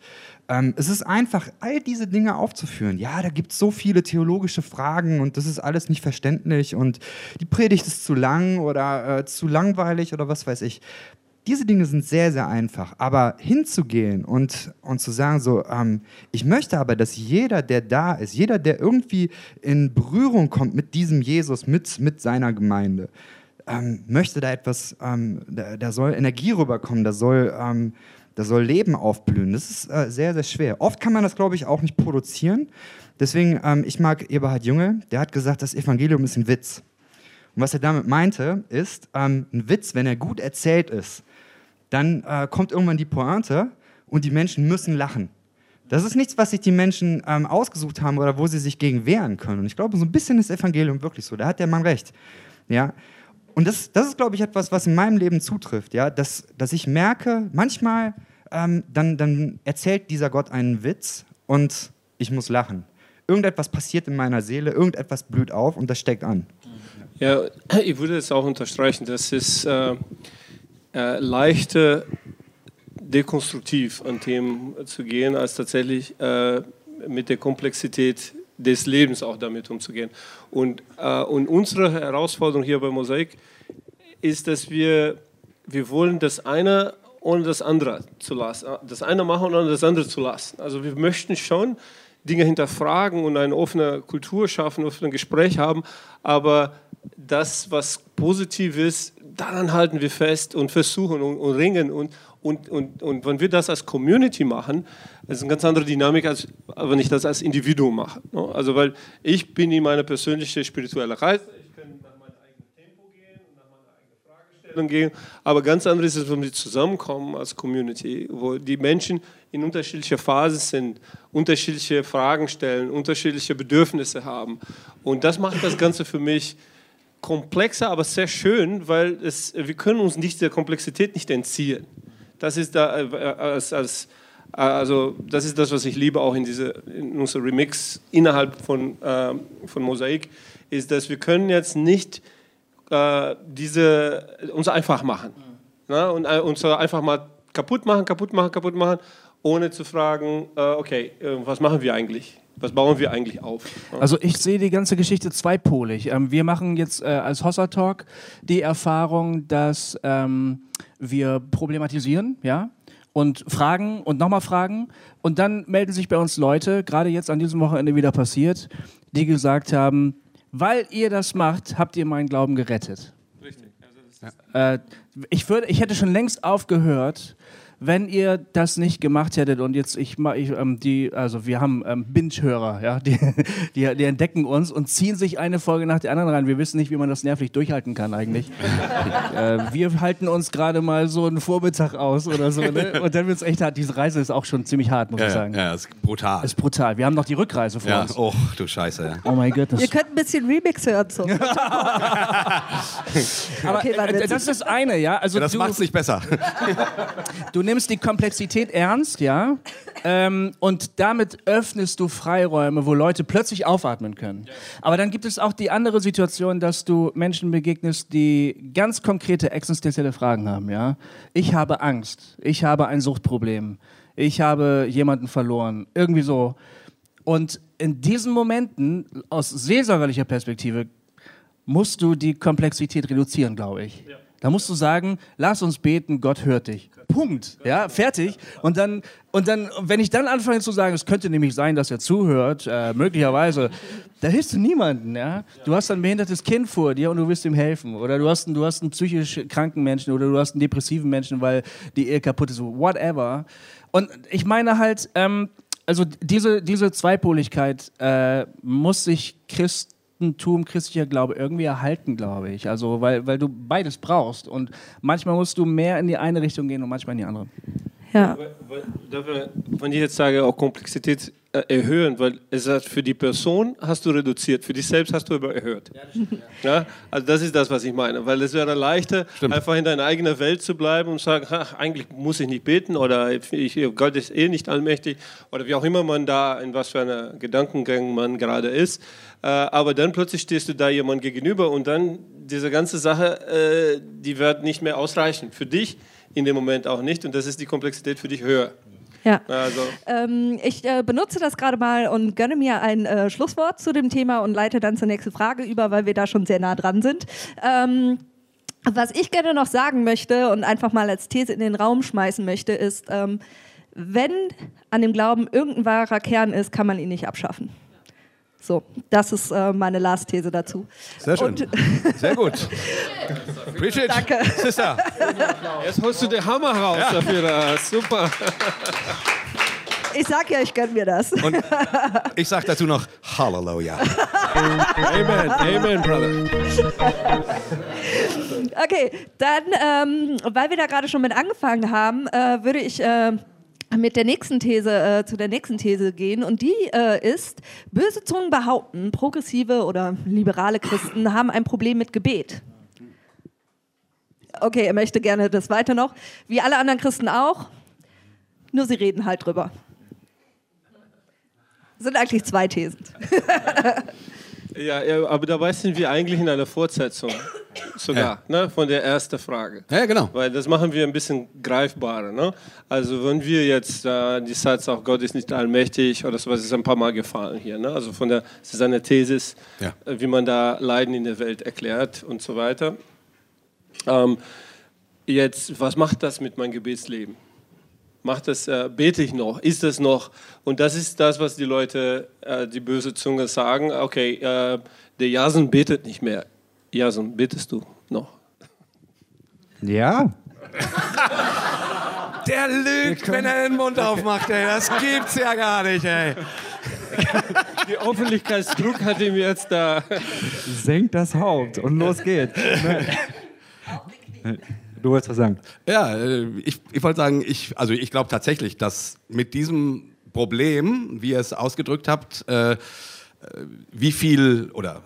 Ähm, es ist einfach, all diese Dinge aufzuführen. Ja, da gibt es so viele theologische Fragen und das ist alles nicht verständlich und die Predigt ist zu lang oder äh, zu langweilig oder was weiß ich. Diese Dinge sind sehr, sehr einfach. Aber hinzugehen und, und zu sagen, so, ähm, ich möchte aber, dass jeder, der da ist, jeder, der irgendwie in Berührung kommt mit diesem Jesus, mit, mit seiner Gemeinde, ähm, möchte da etwas, ähm, da, da, soll Energie rüberkommen, da soll ähm, da soll Leben aufblühen. Das ist äh, sehr, sehr schwer. Oft kann man das, glaube ich, auch nicht produzieren. Deswegen, ähm, ich mag Eberhard Junge, der hat gesagt, das Evangelium ist ein Witz. Und was er damit meinte, ist, ähm, ein Witz, wenn er gut erzählt ist, dann äh, kommt irgendwann die Pointe und die Menschen müssen lachen. Das ist nichts, was sich die Menschen ähm, ausgesucht haben oder wo sie sich gegen wehren können. Und ich glaube, so ein bisschen ist Evangelium wirklich so. Da hat der Mann recht. Ja? Und das, das ist, glaube ich, etwas, was in meinem Leben zutrifft, ja, dass, dass ich merke, manchmal ähm, dann, dann erzählt dieser Gott einen Witz und ich muss lachen. Irgendetwas passiert in meiner Seele, irgendetwas blüht auf und das steckt an. Ja, ich würde es auch unterstreichen, dass es äh, äh, leichter dekonstruktiv an Themen zu gehen, als tatsächlich äh, mit der Komplexität des Lebens auch damit umzugehen. Und, äh, und unsere Herausforderung hier bei Mosaik ist, dass wir, wir wollen das eine ohne das andere zu lassen, das eine machen ohne das andere zu lassen. Also wir möchten schon Dinge hinterfragen und eine offene Kultur schaffen, offenes Gespräch haben, aber das, was positiv ist, daran halten wir fest und versuchen und, und ringen. Und, und, und, und wenn wir das als Community machen, das ist eine ganz andere Dynamik, als wenn ich das als Individuum mache. Ne? Also weil ich bin in meine persönliche spirituelle Reise, ich kann nach meinem eigenen Tempo gehen und nach meiner eigenen Fragestellung gehen, aber ganz anders ist es, wenn wir zusammenkommen als Community, wo die Menschen in unterschiedlicher Phasen sind, unterschiedliche Fragen stellen, unterschiedliche Bedürfnisse haben. Und das macht das Ganze für mich komplexer, aber sehr schön, weil es, wir können uns nicht der Komplexität nicht entziehen. Das ist da äh, als, als also das ist das, was ich liebe auch in, diese, in unserem Remix innerhalb von, äh, von Mosaik, ist, dass wir können jetzt nicht äh, diese, uns einfach machen. Mhm. Ne? Und äh, uns einfach mal kaputt machen, kaputt machen, kaputt machen, ohne zu fragen, äh, okay, äh, was machen wir eigentlich? Was bauen wir eigentlich auf? Also ich sehe die ganze Geschichte zweipolig. Ähm, wir machen jetzt äh, als Hossa Talk die Erfahrung, dass ähm, wir problematisieren, ja, und fragen und nochmal fragen. Und dann melden sich bei uns Leute, gerade jetzt an diesem Wochenende wieder passiert, die gesagt haben, weil ihr das macht, habt ihr meinen Glauben gerettet. Richtig. Also ja. äh, ich, würde, ich hätte schon längst aufgehört, wenn ihr das nicht gemacht hättet und jetzt ich, ich ähm, die also wir haben ähm, Binge-Hörer, ja, die, die, die, entdecken uns und ziehen sich eine Folge nach der anderen rein. Wir wissen nicht, wie man das nervlich durchhalten kann eigentlich. äh, wir halten uns gerade mal so einen Vormittag aus oder so, ne? und dann wird es echt hart. Diese Reise ist auch schon ziemlich hart, muss ja, ich sagen. Ja, ist brutal. Ist brutal. Wir haben noch die Rückreise vor ja. uns. Oh, du Scheiße. Ja. Oh mein Gott. Ihr könnt ein bisschen Remix hören. So. Aber okay, äh, das ist das eine, ja. Also ja, das macht es nicht besser. du nimmst die Komplexität ernst, ja, ähm, und damit öffnest du Freiräume, wo Leute plötzlich aufatmen können. Aber dann gibt es auch die andere Situation, dass du Menschen begegnest, die ganz konkrete existenzielle Fragen haben, ja. Ich habe Angst, ich habe ein Suchtproblem, ich habe jemanden verloren, irgendwie so. Und in diesen Momenten, aus seelsorgerlicher Perspektive, musst du die Komplexität reduzieren, glaube ich. Ja. Da musst du sagen, lass uns beten, Gott hört dich. Punkt. Ja, fertig. Und dann, und dann, wenn ich dann anfange zu sagen, es könnte nämlich sein, dass er zuhört, äh, möglicherweise, da hilfst du niemanden. Ja? Du hast ein behindertes Kind vor dir und du willst ihm helfen. Oder du hast, einen, du hast einen psychisch kranken Menschen oder du hast einen depressiven Menschen, weil die Ehe kaputt ist. Whatever. Und ich meine halt, ähm, also diese, diese Zweipoligkeit äh, muss sich Christ Christentum, christlicher Glaube irgendwie erhalten, glaube ich. Also, weil, weil du beides brauchst. Und manchmal musst du mehr in die eine Richtung gehen und manchmal in die andere. Ja. Wenn ich jetzt sage, auch Komplexität erhöhen, weil es hat für die Person hast du reduziert, für dich selbst hast du aber erhöht. Ja, das stimmt, ja. ja, also das ist das, was ich meine, weil es wäre leichter, stimmt. einfach in deiner eigenen Welt zu bleiben und sagen, ach, eigentlich muss ich nicht beten oder ich, Gott ist eh nicht allmächtig oder wie auch immer man da, in was für einer Gedankengang man gerade ist. Äh, aber dann plötzlich stehst du da jemand gegenüber und dann diese ganze Sache, äh, die wird nicht mehr ausreichen. Für dich in dem Moment auch nicht und das ist die Komplexität für dich höher. Ja. Also. Ähm, ich äh, benutze das gerade mal und gönne mir ein äh, Schlusswort zu dem Thema und leite dann zur nächsten Frage über, weil wir da schon sehr nah dran sind. Ähm, was ich gerne noch sagen möchte und einfach mal als These in den Raum schmeißen möchte, ist, ähm, wenn an dem Glauben irgendein wahrer Kern ist, kann man ihn nicht abschaffen. So, das ist äh, meine Last-These dazu. Sehr schön. Und Sehr gut. Appreciate. Danke. Sister. Jetzt holst du den Hammer raus ja. dafür. Super. Ich sag ja, ich gönn mir das. Und ich sag dazu noch Halleluja. Amen, Amen, Brother. Okay, dann, ähm, weil wir da gerade schon mit angefangen haben, äh, würde ich äh, mit der nächsten These äh, zu der nächsten These gehen und die äh, ist, böse Zungen behaupten, progressive oder liberale Christen haben ein Problem mit Gebet. Okay, er möchte gerne das weiter noch. Wie alle anderen Christen auch. Nur sie reden halt drüber. Das sind eigentlich zwei Thesen. Ja, ja, aber dabei sind wir eigentlich in einer Fortsetzung sogar ne, von der ersten Frage. Ja, genau. Weil das machen wir ein bisschen greifbarer. Ne? Also wenn wir jetzt äh, die Satz auch Gott ist nicht allmächtig oder sowas ist ein paar Mal gefallen hier. Ne? Also von der das ist eine Thesis, Ja. äh, wie man da Leiden in der Welt erklärt und so weiter. Ähm, jetzt, was macht das mit meinem Gebetsleben? Macht das, äh, bete ich noch? Ist das noch? Und das ist das, was die Leute, äh, die böse Zunge sagen. Okay, äh, der Jason betet nicht mehr. Jason, betest du noch? Ja. Der lügt, wenn er den Mund aufmacht, ey. Das gibt's ja gar nicht, ey. Der Öffentlichkeitsdruck hat ihm jetzt da. Senkt das Haupt und los geht's. Du wolltest was sagen. Ja, äh, ich, ich wollte sagen, ich, also ich glaube tatsächlich, dass mit diesem Problem, wie ihr es ausgedrückt habt, äh, äh, wie viel oder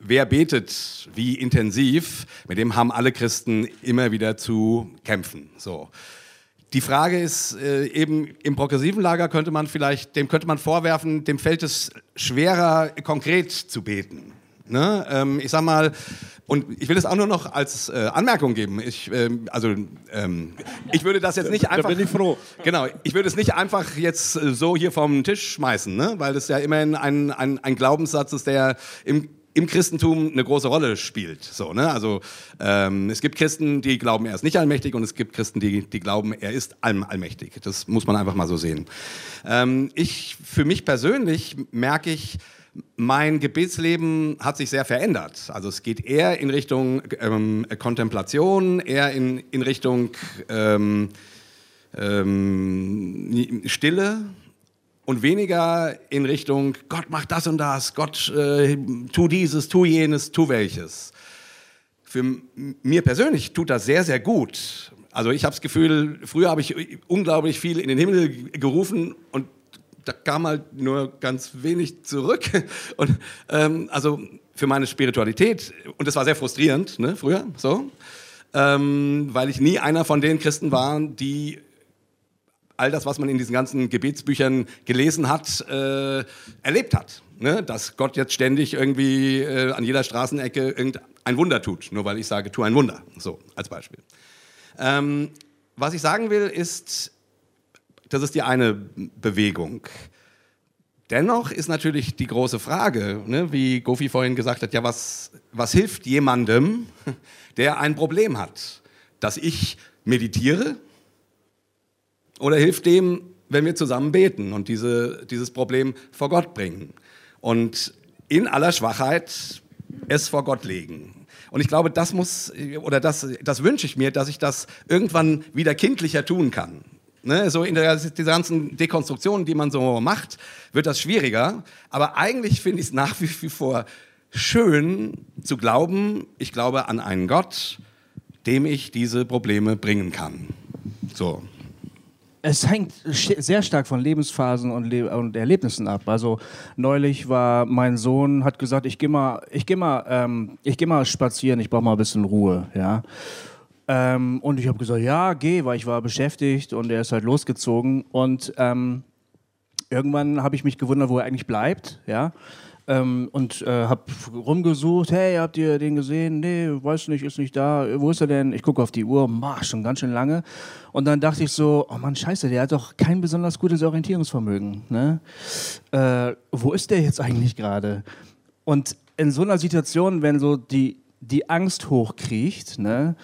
wer betet, wie intensiv, mit dem haben alle Christen immer wieder zu kämpfen. So. Die Frage ist äh, eben im progressiven Lager könnte man vielleicht, dem könnte man vorwerfen, dem fällt es schwerer, konkret zu beten. Ne? Ähm, ich sag mal, und ich will es auch nur noch als äh, Anmerkung geben. Ich, ähm, also, ähm, ich würde das jetzt nicht einfach. bin ich froh. Genau, ich würde es nicht einfach jetzt äh, so hier vom Tisch schmeißen, ne? weil das ja immerhin ein, ein, ein Glaubenssatz ist, der im im Christentum eine große Rolle spielt. So, ne? Also ähm, es gibt Christen, die glauben, er ist nicht allmächtig und es gibt Christen, die, die glauben, er ist allm allmächtig. Das muss man einfach mal so sehen. Ähm, ich, für mich persönlich merke ich, mein Gebetsleben hat sich sehr verändert. Also es geht eher in Richtung ähm, Kontemplation, eher in, in Richtung ähm, ähm, Stille und weniger in Richtung Gott macht das und das, Gott äh, tu dieses, tu jenes, tu welches. Für mir persönlich tut das sehr, sehr gut. Also ich habe das Gefühl, früher habe ich unglaublich viel in den Himmel gerufen und da kam halt nur ganz wenig zurück. Und ähm, also für meine Spiritualität, und das war sehr frustrierend, ne, früher, so, ähm, weil ich nie einer von den Christen war, die all das, was man in diesen ganzen Gebetsbüchern gelesen hat, äh, erlebt hat. Ne? Dass Gott jetzt ständig irgendwie äh, an jeder Straßenecke irgendein Wunder tut, nur weil ich sage, tu ein Wunder. So, als Beispiel. Ähm, was ich sagen will, ist, das ist die eine Bewegung. Dennoch ist natürlich die große Frage, ne, wie Gofi vorhin gesagt hat, ja, was, was hilft jemandem, der ein Problem hat? Dass ich meditiere, oder hilft dem, wenn wir zusammen beten und diese, dieses Problem vor Gott bringen und in aller Schwachheit es vor Gott legen. Und ich glaube, das muss, oder das, das wünsche ich mir, dass ich das irgendwann wieder kindlicher tun kann. Ne, so in der, dieser ganzen Dekonstruktion, die man so macht, wird das schwieriger. Aber eigentlich finde ich es nach wie vor schön zu glauben, ich glaube an einen Gott, dem ich diese Probleme bringen kann. So. Es hängt sehr stark von Lebensphasen und, Le und Erlebnissen ab. Also neulich war mein Sohn hat gesagt, ich gehe mal, ich gehe mal, ähm, ich gehe mal spazieren, ich brauche mal ein bisschen Ruhe, ja. Ähm, und ich habe gesagt, ja, geh, weil ich war beschäftigt und er ist halt losgezogen und ähm, irgendwann habe ich mich gewundert, wo er eigentlich bleibt, ja. Ähm, und äh, habe rumgesucht, hey, habt ihr den gesehen? Nee, weiß nicht, ist nicht da. Wo ist er denn? Ich gucke auf die Uhr, mach, schon ganz schön lange. Und dann dachte ich so, oh Mann, scheiße, der hat doch kein besonders gutes Orientierungsvermögen. Ne? Äh, wo ist der jetzt eigentlich gerade? Und in so einer Situation, wenn so die, die Angst hochkriecht, ne,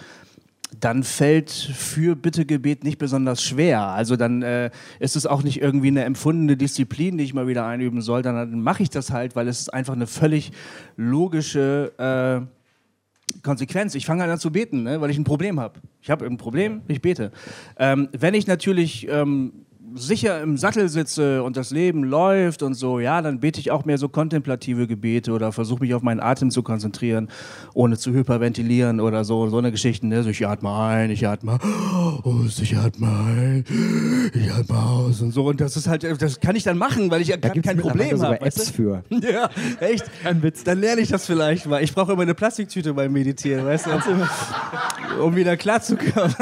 dann fällt für Bittegebet nicht besonders schwer. Also dann äh, ist es auch nicht irgendwie eine empfundene Disziplin, die ich mal wieder einüben soll, dann mache ich das halt, weil es ist einfach eine völlig logische äh, Konsequenz. Ich fange an zu beten, ne, weil ich ein Problem habe. Ich habe ein Problem, ich bete. Ähm, wenn ich natürlich ähm, sicher im Sattel sitze und das Leben läuft und so, ja, dann bete ich auch mehr so kontemplative Gebete oder versuche mich auf meinen Atem zu konzentrieren, ohne zu hyperventilieren oder so, so eine Geschichte. Ne? So, ich atme ein, ich atme aus, ich atme ein, ich atme aus und so. Und das ist halt, das kann ich dann machen, weil ich ja Da kein, gibt es kein Problem habe. weißt Apps du? für. Ja, echt? Kein Witz. Dann lerne ich das vielleicht mal. Ich brauche immer eine Plastiktüte beim Meditieren, weißt du? um wieder klarzukommen.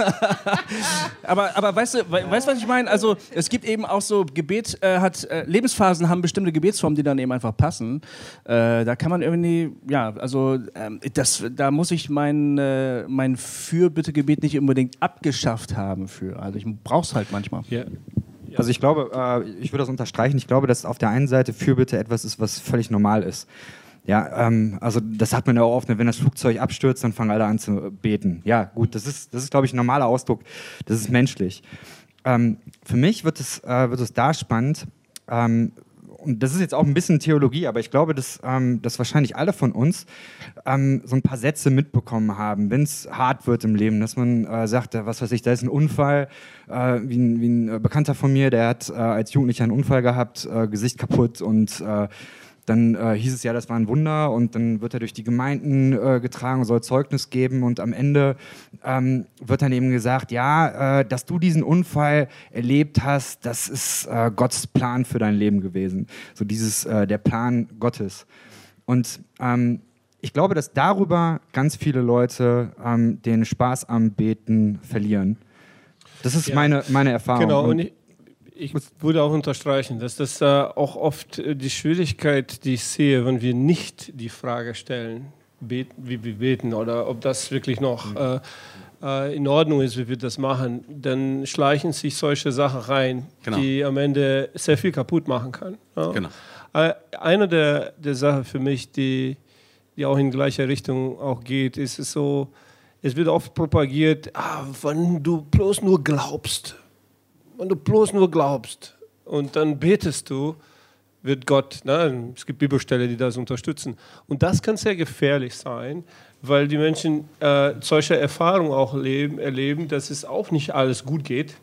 aber, aber weißt du, we weißt, was ich meine? Also es gibt eben auch so Gebet, äh, hat äh, Lebensphasen haben bestimmte Gebetsformen, die dann eben einfach passen. Äh, da kann man irgendwie, ja, also ähm, das, da muss ich mein, äh, mein Fürbittegebet nicht unbedingt abgeschafft haben für. Also ich brauch's halt manchmal. Ja. Also ich glaube, äh, ich würde das unterstreichen. Ich glaube, dass auf der einen Seite Fürbitte etwas ist, was völlig normal ist. Ja, ähm, also das hat man ja auch oft, ne, wenn das Flugzeug abstürzt, dann fangen alle an zu beten. Ja, gut, das ist, das ist glaube ich, ein normaler Ausdruck. Das ist menschlich. Ähm, für mich wird es, äh, wird es da spannend, ähm, und das ist jetzt auch ein bisschen Theologie, aber ich glaube, dass, ähm, dass wahrscheinlich alle von uns ähm, so ein paar Sätze mitbekommen haben, wenn es hart wird im Leben, dass man äh, sagt, äh, was weiß ich, da ist ein Unfall, äh, wie, ein, wie, ein, äh, Bekannter von mir, der hat äh, als Jugendlicher einen Unfall gehabt, äh, Gesicht kaputt und dann äh, hieß es ja, das war ein Wunder und dann wird er durch die Gemeinden äh, getragen, soll Zeugnis geben und am Ende ähm, wird dann eben gesagt, ja, äh, dass du diesen Unfall erlebt hast, das ist äh, Gottes Plan für dein Leben gewesen. So dieses, äh, der Plan Gottes. Und ähm, ich glaube, dass darüber ganz viele Leute ähm, den Spaß am Beten verlieren. Das ist Ja. meine, meine Erfahrung. Genau, Und- und ich, ich würde auch unterstreichen, dass das äh, auch oft äh, die Schwierigkeit, die ich sehe, wenn wir nicht die Frage stellen, beten, wie wir beten oder ob das wirklich noch äh, äh, in Ordnung ist, wie wir das machen, dann schleichen sich solche Sachen rein, Genau. die am Ende sehr viel kaputt machen können. Ja. Genau. Äh, Eine der, der Sachen für mich, die, die auch in gleicher Richtung auch geht, ist es so, es wird oft propagiert, ah, wenn du bloß nur glaubst, wenn du bloß nur glaubst und dann betest du, wird Gott, ne, es gibt Bibelstellen, die das unterstützen. Und das kann sehr gefährlich sein, weil die Menschen äh, solche Erfahrungen auch leben, erleben, dass es auch nicht alles gut geht.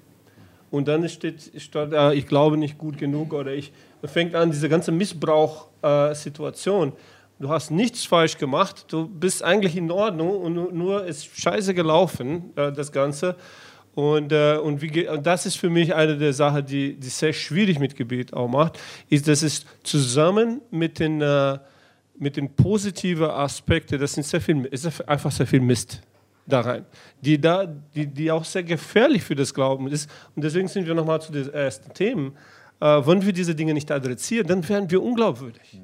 Und dann steht, statt, äh, ich glaube nicht gut genug oder ich fängt an, diese ganze Missbrauch-Situation. du hast nichts falsch gemacht, du bist eigentlich in Ordnung und nur, nur ist scheiße gelaufen, äh, das Ganze. Und, äh, und, wie, und das ist für mich eine der Sachen, die, die sehr schwierig mit Gebet auch macht, ist, dass es zusammen mit den, äh, mit den positiven Aspekten, das sind sehr viel, ist einfach sehr viel Mist da rein, die, da, die, die auch sehr gefährlich für das Glauben ist. Und deswegen sind wir nochmal zu den ersten Themen. Äh, wenn wir diese Dinge nicht adressieren, dann werden wir unglaubwürdig.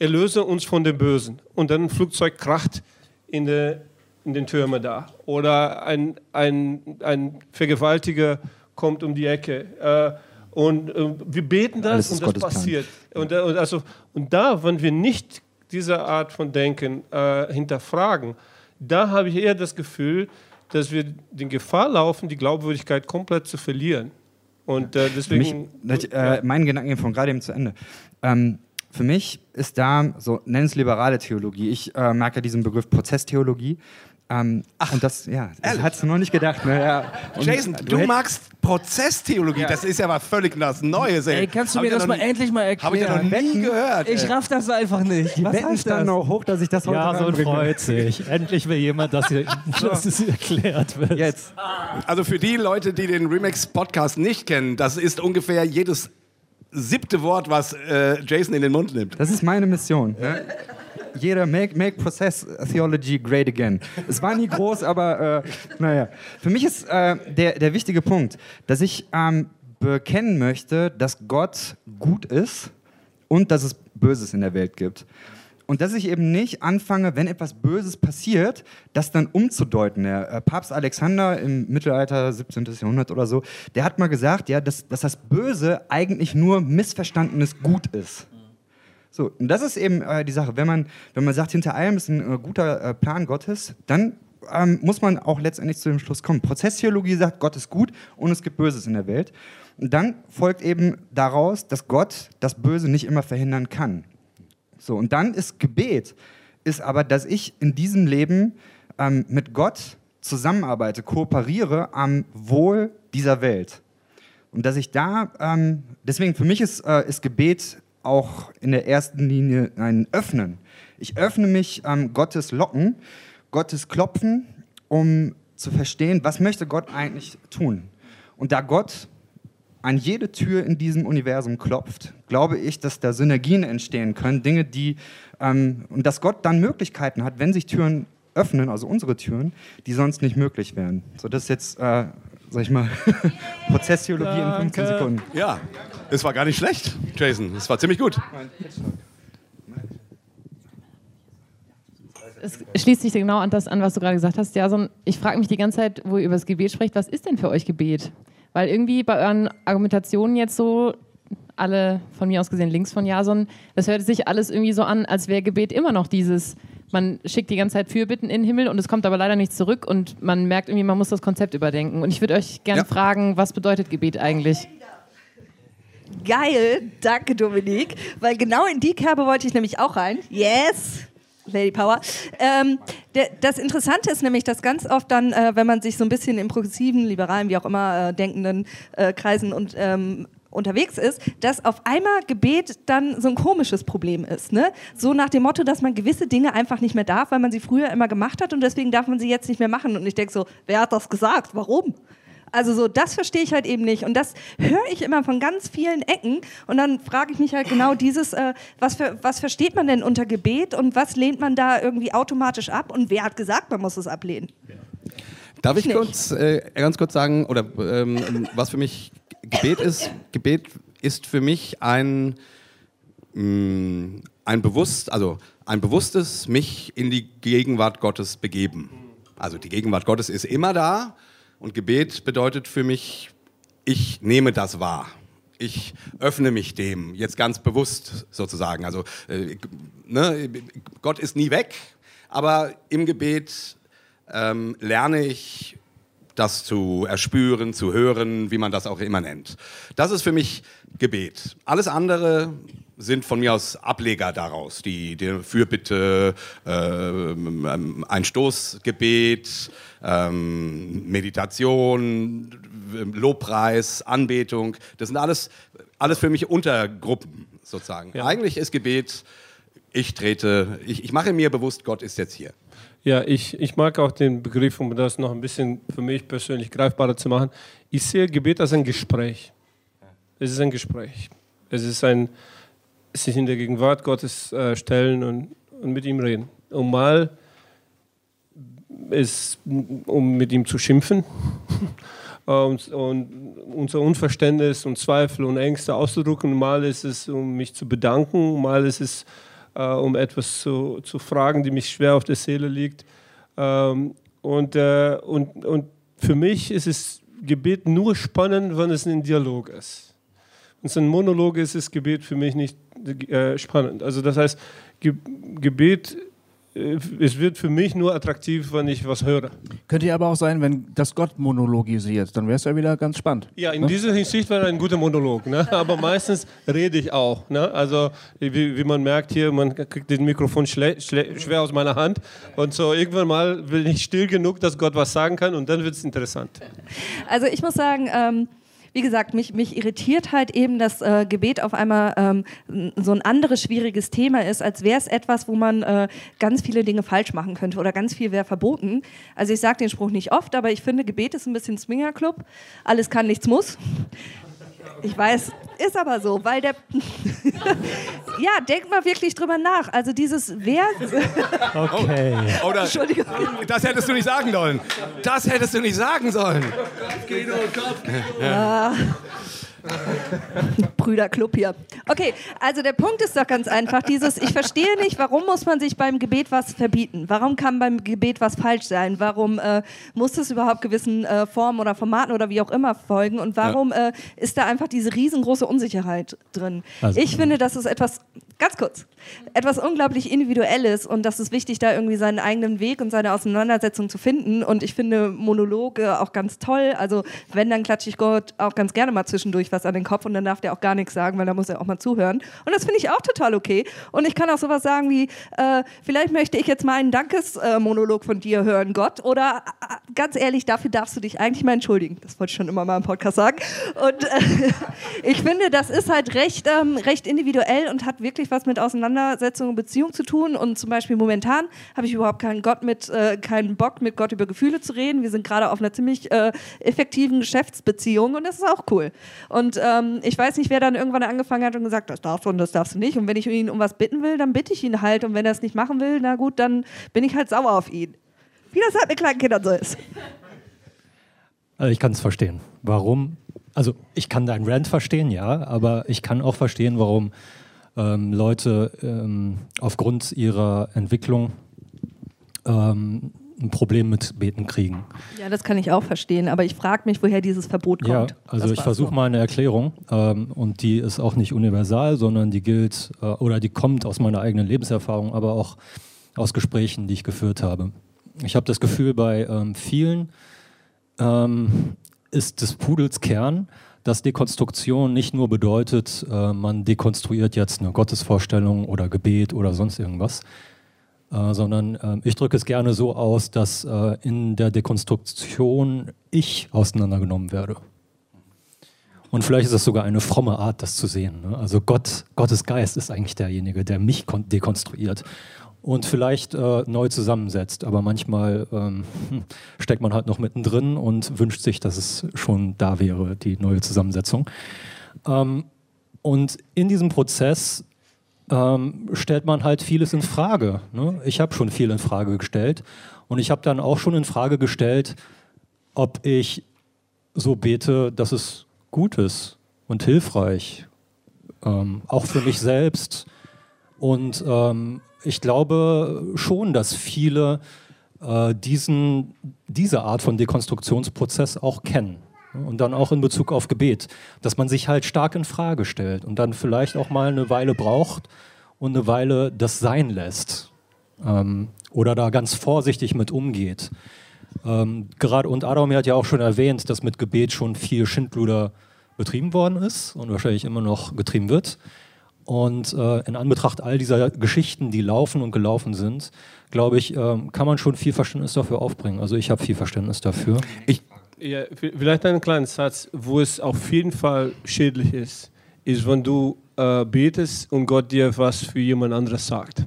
Erlöse uns von dem Bösen. Und dann ein Flugzeug kracht in, der, in den Türmen da. Oder ein, ein, ein Vergewaltiger kommt um die Ecke. Äh, und äh, wir beten Alles das ist und das Gottes passiert. Und, da- und, also, und da, wenn wir nicht diese Art von Denken äh, hinterfragen, da habe ich eher das Gefühl, dass wir den Gefahr laufen, die Glaubwürdigkeit komplett zu verlieren. Und äh, mich, deswegen. das, äh, mein Gedanken von gerade eben zu Ende. Ähm, für mich ist da so, nenn es liberale Theologie. Ich äh, mag ja diesen Begriff Prozesstheologie. Ähm, und das, ja, das hast du noch nicht gedacht. Ne? Ja. Und Jason, du hätt- magst Prozesstheologie. Ja. Das ist ja was völlig was Neues. Ey, Ey, kannst du Hab mir das noch mal nie- endlich mal erklären? Habe ich ja noch nie gehört. Ich ey. raff das einfach nicht. Die Was Wetten heißt das? auch hoch, dass ich das heute Ja, so freut sich. Endlich will jemand, dass, hier, dass es erklärt wird. Jetzt. Also für die Leute, die den Remix-Podcast nicht kennen, das ist ungefähr jedes siebte Wort, was äh, Jason in den Mund nimmt. Das ist meine Mission. Ne? Jeder make, make Process Theology great again. Es war nie groß, aber äh, naja. Für mich ist äh, der, der wichtige Punkt, dass ich ähm, bekennen möchte, dass Gott gut ist und dass es Böses in der Welt gibt. Und dass ich eben nicht anfange, wenn etwas Böses passiert, das dann umzudeuten. Der äh, Papst Alexander im Mittelalter, 17. Jahrhundert oder so, der hat mal gesagt, ja, dass, dass das Böse eigentlich nur missverstandenes Gut ist. So, und das ist eben äh, die Sache. Wenn man, wenn man sagt, hinter allem ist ein äh, guter äh, Plan Gottes, dann ähm, muss man auch letztendlich zu dem Schluss kommen. Prozesstheologie sagt, Gott ist gut und es gibt Böses in der Welt. Und dann folgt eben daraus, dass Gott das Böse nicht immer verhindern kann. So, und dann ist Gebet, ist aber, dass ich in diesem Leben ähm, mit Gott zusammenarbeite, kooperiere am Wohl dieser Welt. Und dass ich da, ähm, deswegen für mich ist, äh, ist Gebet auch in der ersten Linie ein Öffnen. Ich öffne mich ähm, Gottes Locken, Gottes Klopfen, um zu verstehen, was möchte Gott eigentlich tun. Und da Gott an jede Tür in diesem Universum klopft, glaube ich, dass da Synergien entstehen können, Dinge, die, ähm, und dass Gott dann Möglichkeiten hat, wenn sich Türen öffnen, also unsere Türen, die sonst nicht möglich wären. So, das ist jetzt, äh, sag ich mal, Prozesstheologie in 15 Sekunden. Ja, es war gar nicht schlecht, Jason. Es war ziemlich gut. Es schließt sich genau an das an, was du gerade gesagt hast, Jason. Ich frage mich die ganze Zeit, wo ihr über das Gebet sprecht, was ist denn für euch Gebet? Weil irgendwie bei euren Argumentationen jetzt so, alle von mir aus gesehen links von Jason, das hört sich alles irgendwie so an, als wäre Gebet immer noch dieses, man schickt die ganze Zeit Fürbitten in den Himmel und es kommt aber leider nichts zurück und man merkt irgendwie, man muss das Konzept überdenken. Und ich würde euch gerne Ja. fragen, was bedeutet Gebet eigentlich? Geil, danke Dominik, weil genau in die Kerbe wollte ich nämlich auch rein. Yes! Lady Power. Ähm, der, das Interessante ist nämlich, dass ganz oft dann, äh, wenn man sich so ein bisschen in progressiven, liberalen, wie auch immer, äh, denkenden äh, Kreisen und ähm, unterwegs ist, dass auf einmal Gebet dann so ein komisches Problem ist. Ne? So nach dem Motto, dass man gewisse Dinge einfach nicht mehr darf, weil man sie früher immer gemacht hat und deswegen darf man sie jetzt nicht mehr machen. Und ich denke so, wer hat das gesagt? Warum? Also so, das verstehe ich halt eben nicht. Und das höre ich immer von ganz vielen Ecken. Und dann frage ich mich halt genau dieses, äh, was, für, was versteht man denn unter Gebet und was lehnt man da irgendwie automatisch ab? Und wer hat gesagt, man muss es ablehnen? Darf ich Ich kurz, äh, ganz kurz sagen, oder ähm, was für mich Gebet ist? Gebet ist für mich ein, mh, ein bewusst, also ein bewusstes mich in die Gegenwart Gottes begeben. Also die Gegenwart Gottes ist immer da und Gebet bedeutet für mich, ich nehme das wahr. Ich öffne mich dem jetzt ganz bewusst sozusagen. Also äh, ne, Gott ist nie weg, aber im Gebet ähm, lerne ich das zu erspüren, zu hören, wie man das auch immer nennt. Das ist für mich Gebet. Alles andere sind von mir aus Ableger daraus. Die, die Fürbitte, ähm, ähm, ein Stoßgebet, ähm, Meditation, Lobpreis, Anbetung. Das sind alles, alles für mich Untergruppen sozusagen. Eigentlich ist Gebet, ich trete, ich, ich mache mir bewusst, Gott ist jetzt hier. Ja, ich, ich mag auch den Begriff, um das noch ein bisschen für mich persönlich greifbarer zu machen. Ich sehe Gebet als ein Gespräch. Es ist ein Gespräch. Es ist ein sich in der Gegenwart Gottes äh, stellen und, und mit ihm reden. Um mal es, um mit ihm zu schimpfen und, und unser Unverständnis und Zweifel und Ängste auszudrücken. Mal ist es, um mich zu bedanken, mal ist es, äh, um etwas zu, zu fragen, die mich schwer auf der Seele liegt. Ähm, und, äh, und, und für mich ist es Gebet nur spannend, wenn es ein Dialog ist. Wenn es ein Monolog ist, ist Gebet für mich nicht äh, spannend. Also das heißt, Ge Gebet, es wird für mich nur attraktiv, wenn ich was höre. Könnte ja aber auch sein, wenn das Gott monologisiert, dann wäre es ja wieder ganz spannend. Ja, in dieser Hinsicht wäre ein guter Monolog. Ne? Aber meistens rede ich auch. Ne? Also, wie, wie man merkt hier, man kriegt das Mikrofon schle schle schwer aus meiner Hand. Und so irgendwann mal bin ich still genug, dass Gott was sagen kann und dann wird es interessant. Also ich muss sagen, ähm, wie gesagt, mich, mich irritiert halt eben, dass äh, Gebet auf einmal ähm, so ein anderes schwieriges Thema ist, als wäre es etwas, wo man äh, ganz viele Dinge falsch machen könnte oder ganz viel wäre verboten. Also ich sage den Spruch nicht oft, aber ich finde, Gebet ist ein bisschen Swingerclub. Alles kann, nichts muss. Ich weiß, ist aber so, weil der. ja, denkt mal wirklich drüber nach. Also dieses Wer. Okay. Oder, Entschuldigung. das hättest du nicht sagen sollen. Das hättest du nicht sagen sollen. Brüderclub hier. Okay, also der Punkt ist doch ganz einfach, dieses, ich verstehe nicht, warum muss man sich beim Gebet was verbieten? Warum kann beim Gebet was falsch sein? Warum äh, muss es überhaupt gewissen äh, Formen oder Formaten oder wie auch immer folgen? Und warum äh, ist da einfach diese riesengroße Unsicherheit drin? Also- ich finde, das ist etwas, ganz kurz, etwas unglaublich Individuelles und das ist wichtig, da irgendwie seinen eigenen Weg und seine Auseinandersetzung zu finden. Und ich finde Monologe auch ganz toll. Also wenn, dann klatsche ich Gott auch ganz gerne mal zwischendurch was an den Kopf und dann darf der auch gar nichts sagen, weil da muss er auch mal zuhören. Und das finde ich auch total okay. Und ich kann auch sowas sagen wie, äh, vielleicht möchte ich jetzt mal einen Dankesmonolog von dir hören, Gott. Oder äh, ganz ehrlich, dafür darfst du dich eigentlich mal entschuldigen. Das wollte ich schon immer mal im Podcast sagen. Und äh, ich finde, das ist halt recht, ähm, recht individuell und hat wirklich was mit Auseinandersetzung und Beziehung zu tun. Und zum Beispiel momentan habe ich überhaupt keinen Gott mit, äh, keinen Bock, mit Gott über Gefühle zu reden. Wir sind gerade auf einer ziemlich äh, effektiven Geschäftsbeziehung und das ist auch cool. Und ähm, ich weiß nicht, wer dann irgendwann angefangen hat und gesagt, das darfst du und das darfst du nicht. Und wenn ich ihn um was bitten will, dann bitte ich ihn halt. Und wenn er es nicht machen will, na gut, dann bin ich halt sauer auf ihn. wie das halt mit kleinen Kindern so ist. Also ich kann es verstehen. Warum? Also ich kann deinen Rant verstehen, ja, aber ich kann auch verstehen, warum ähm, Leute ähm, aufgrund ihrer Entwicklung ähm, ein Problem mit Beten kriegen. Ja, das kann ich auch verstehen, aber ich frage mich, woher dieses Verbot kommt. Ja, also Das ich versuche nur. mal eine Erklärung ähm, und die ist auch nicht universal, sondern die gilt äh, oder die kommt aus meiner eigenen Lebenserfahrung, aber auch aus Gesprächen, die ich geführt habe. Ich habe das Gefühl, bei ähm, vielen ähm, ist des Pudels Kern, dass Dekonstruktion nicht nur bedeutet, äh, man dekonstruiert jetzt eine Gottesvorstellung oder Gebet oder sonst irgendwas, äh, sondern äh, ich drücke es gerne so aus, dass äh, in der Dekonstruktion ich auseinandergenommen werde. Und vielleicht ist das sogar eine fromme Art, das zu sehen. Ne? Also Gott, Gottes Geist ist eigentlich derjenige, der mich kon- dekonstruiert und vielleicht äh, neu zusammensetzt. Aber manchmal ähm, hm, steckt man halt noch mittendrin und wünscht sich, dass es schon da wäre, die neue Zusammensetzung. Ähm, und in diesem Prozess ähm, stellt man halt vieles in Frage. Ne? Ich habe schon viel in Frage gestellt und ich habe dann auch schon in Frage gestellt, ob ich so bete, dass es gut ist und hilfreich, ähm, auch für mich selbst. Und ähm, ich glaube schon, dass viele äh, diesen, diese Art von Dekonstruktionsprozess auch kennen. Und dann auch in Bezug auf Gebet, dass man sich halt stark in Frage stellt und dann vielleicht auch mal eine Weile braucht und eine Weile das sein lässt ähm, oder da ganz vorsichtig mit umgeht. Ähm, gerade und Adam hat ja auch schon erwähnt, dass mit Gebet schon viel Schindluder betrieben worden ist und wahrscheinlich immer noch getrieben wird. Und äh, in Anbetracht all dieser Geschichten, die laufen und gelaufen sind, glaube ich, ähm, kann man schon viel Verständnis dafür aufbringen. Also ich habe viel Verständnis dafür. Ich, Ja, vielleicht einen kleinen Satz, wo es auf jeden Fall schädlich ist, ist, wenn du äh, betest und Gott dir was für jemand anderes sagt.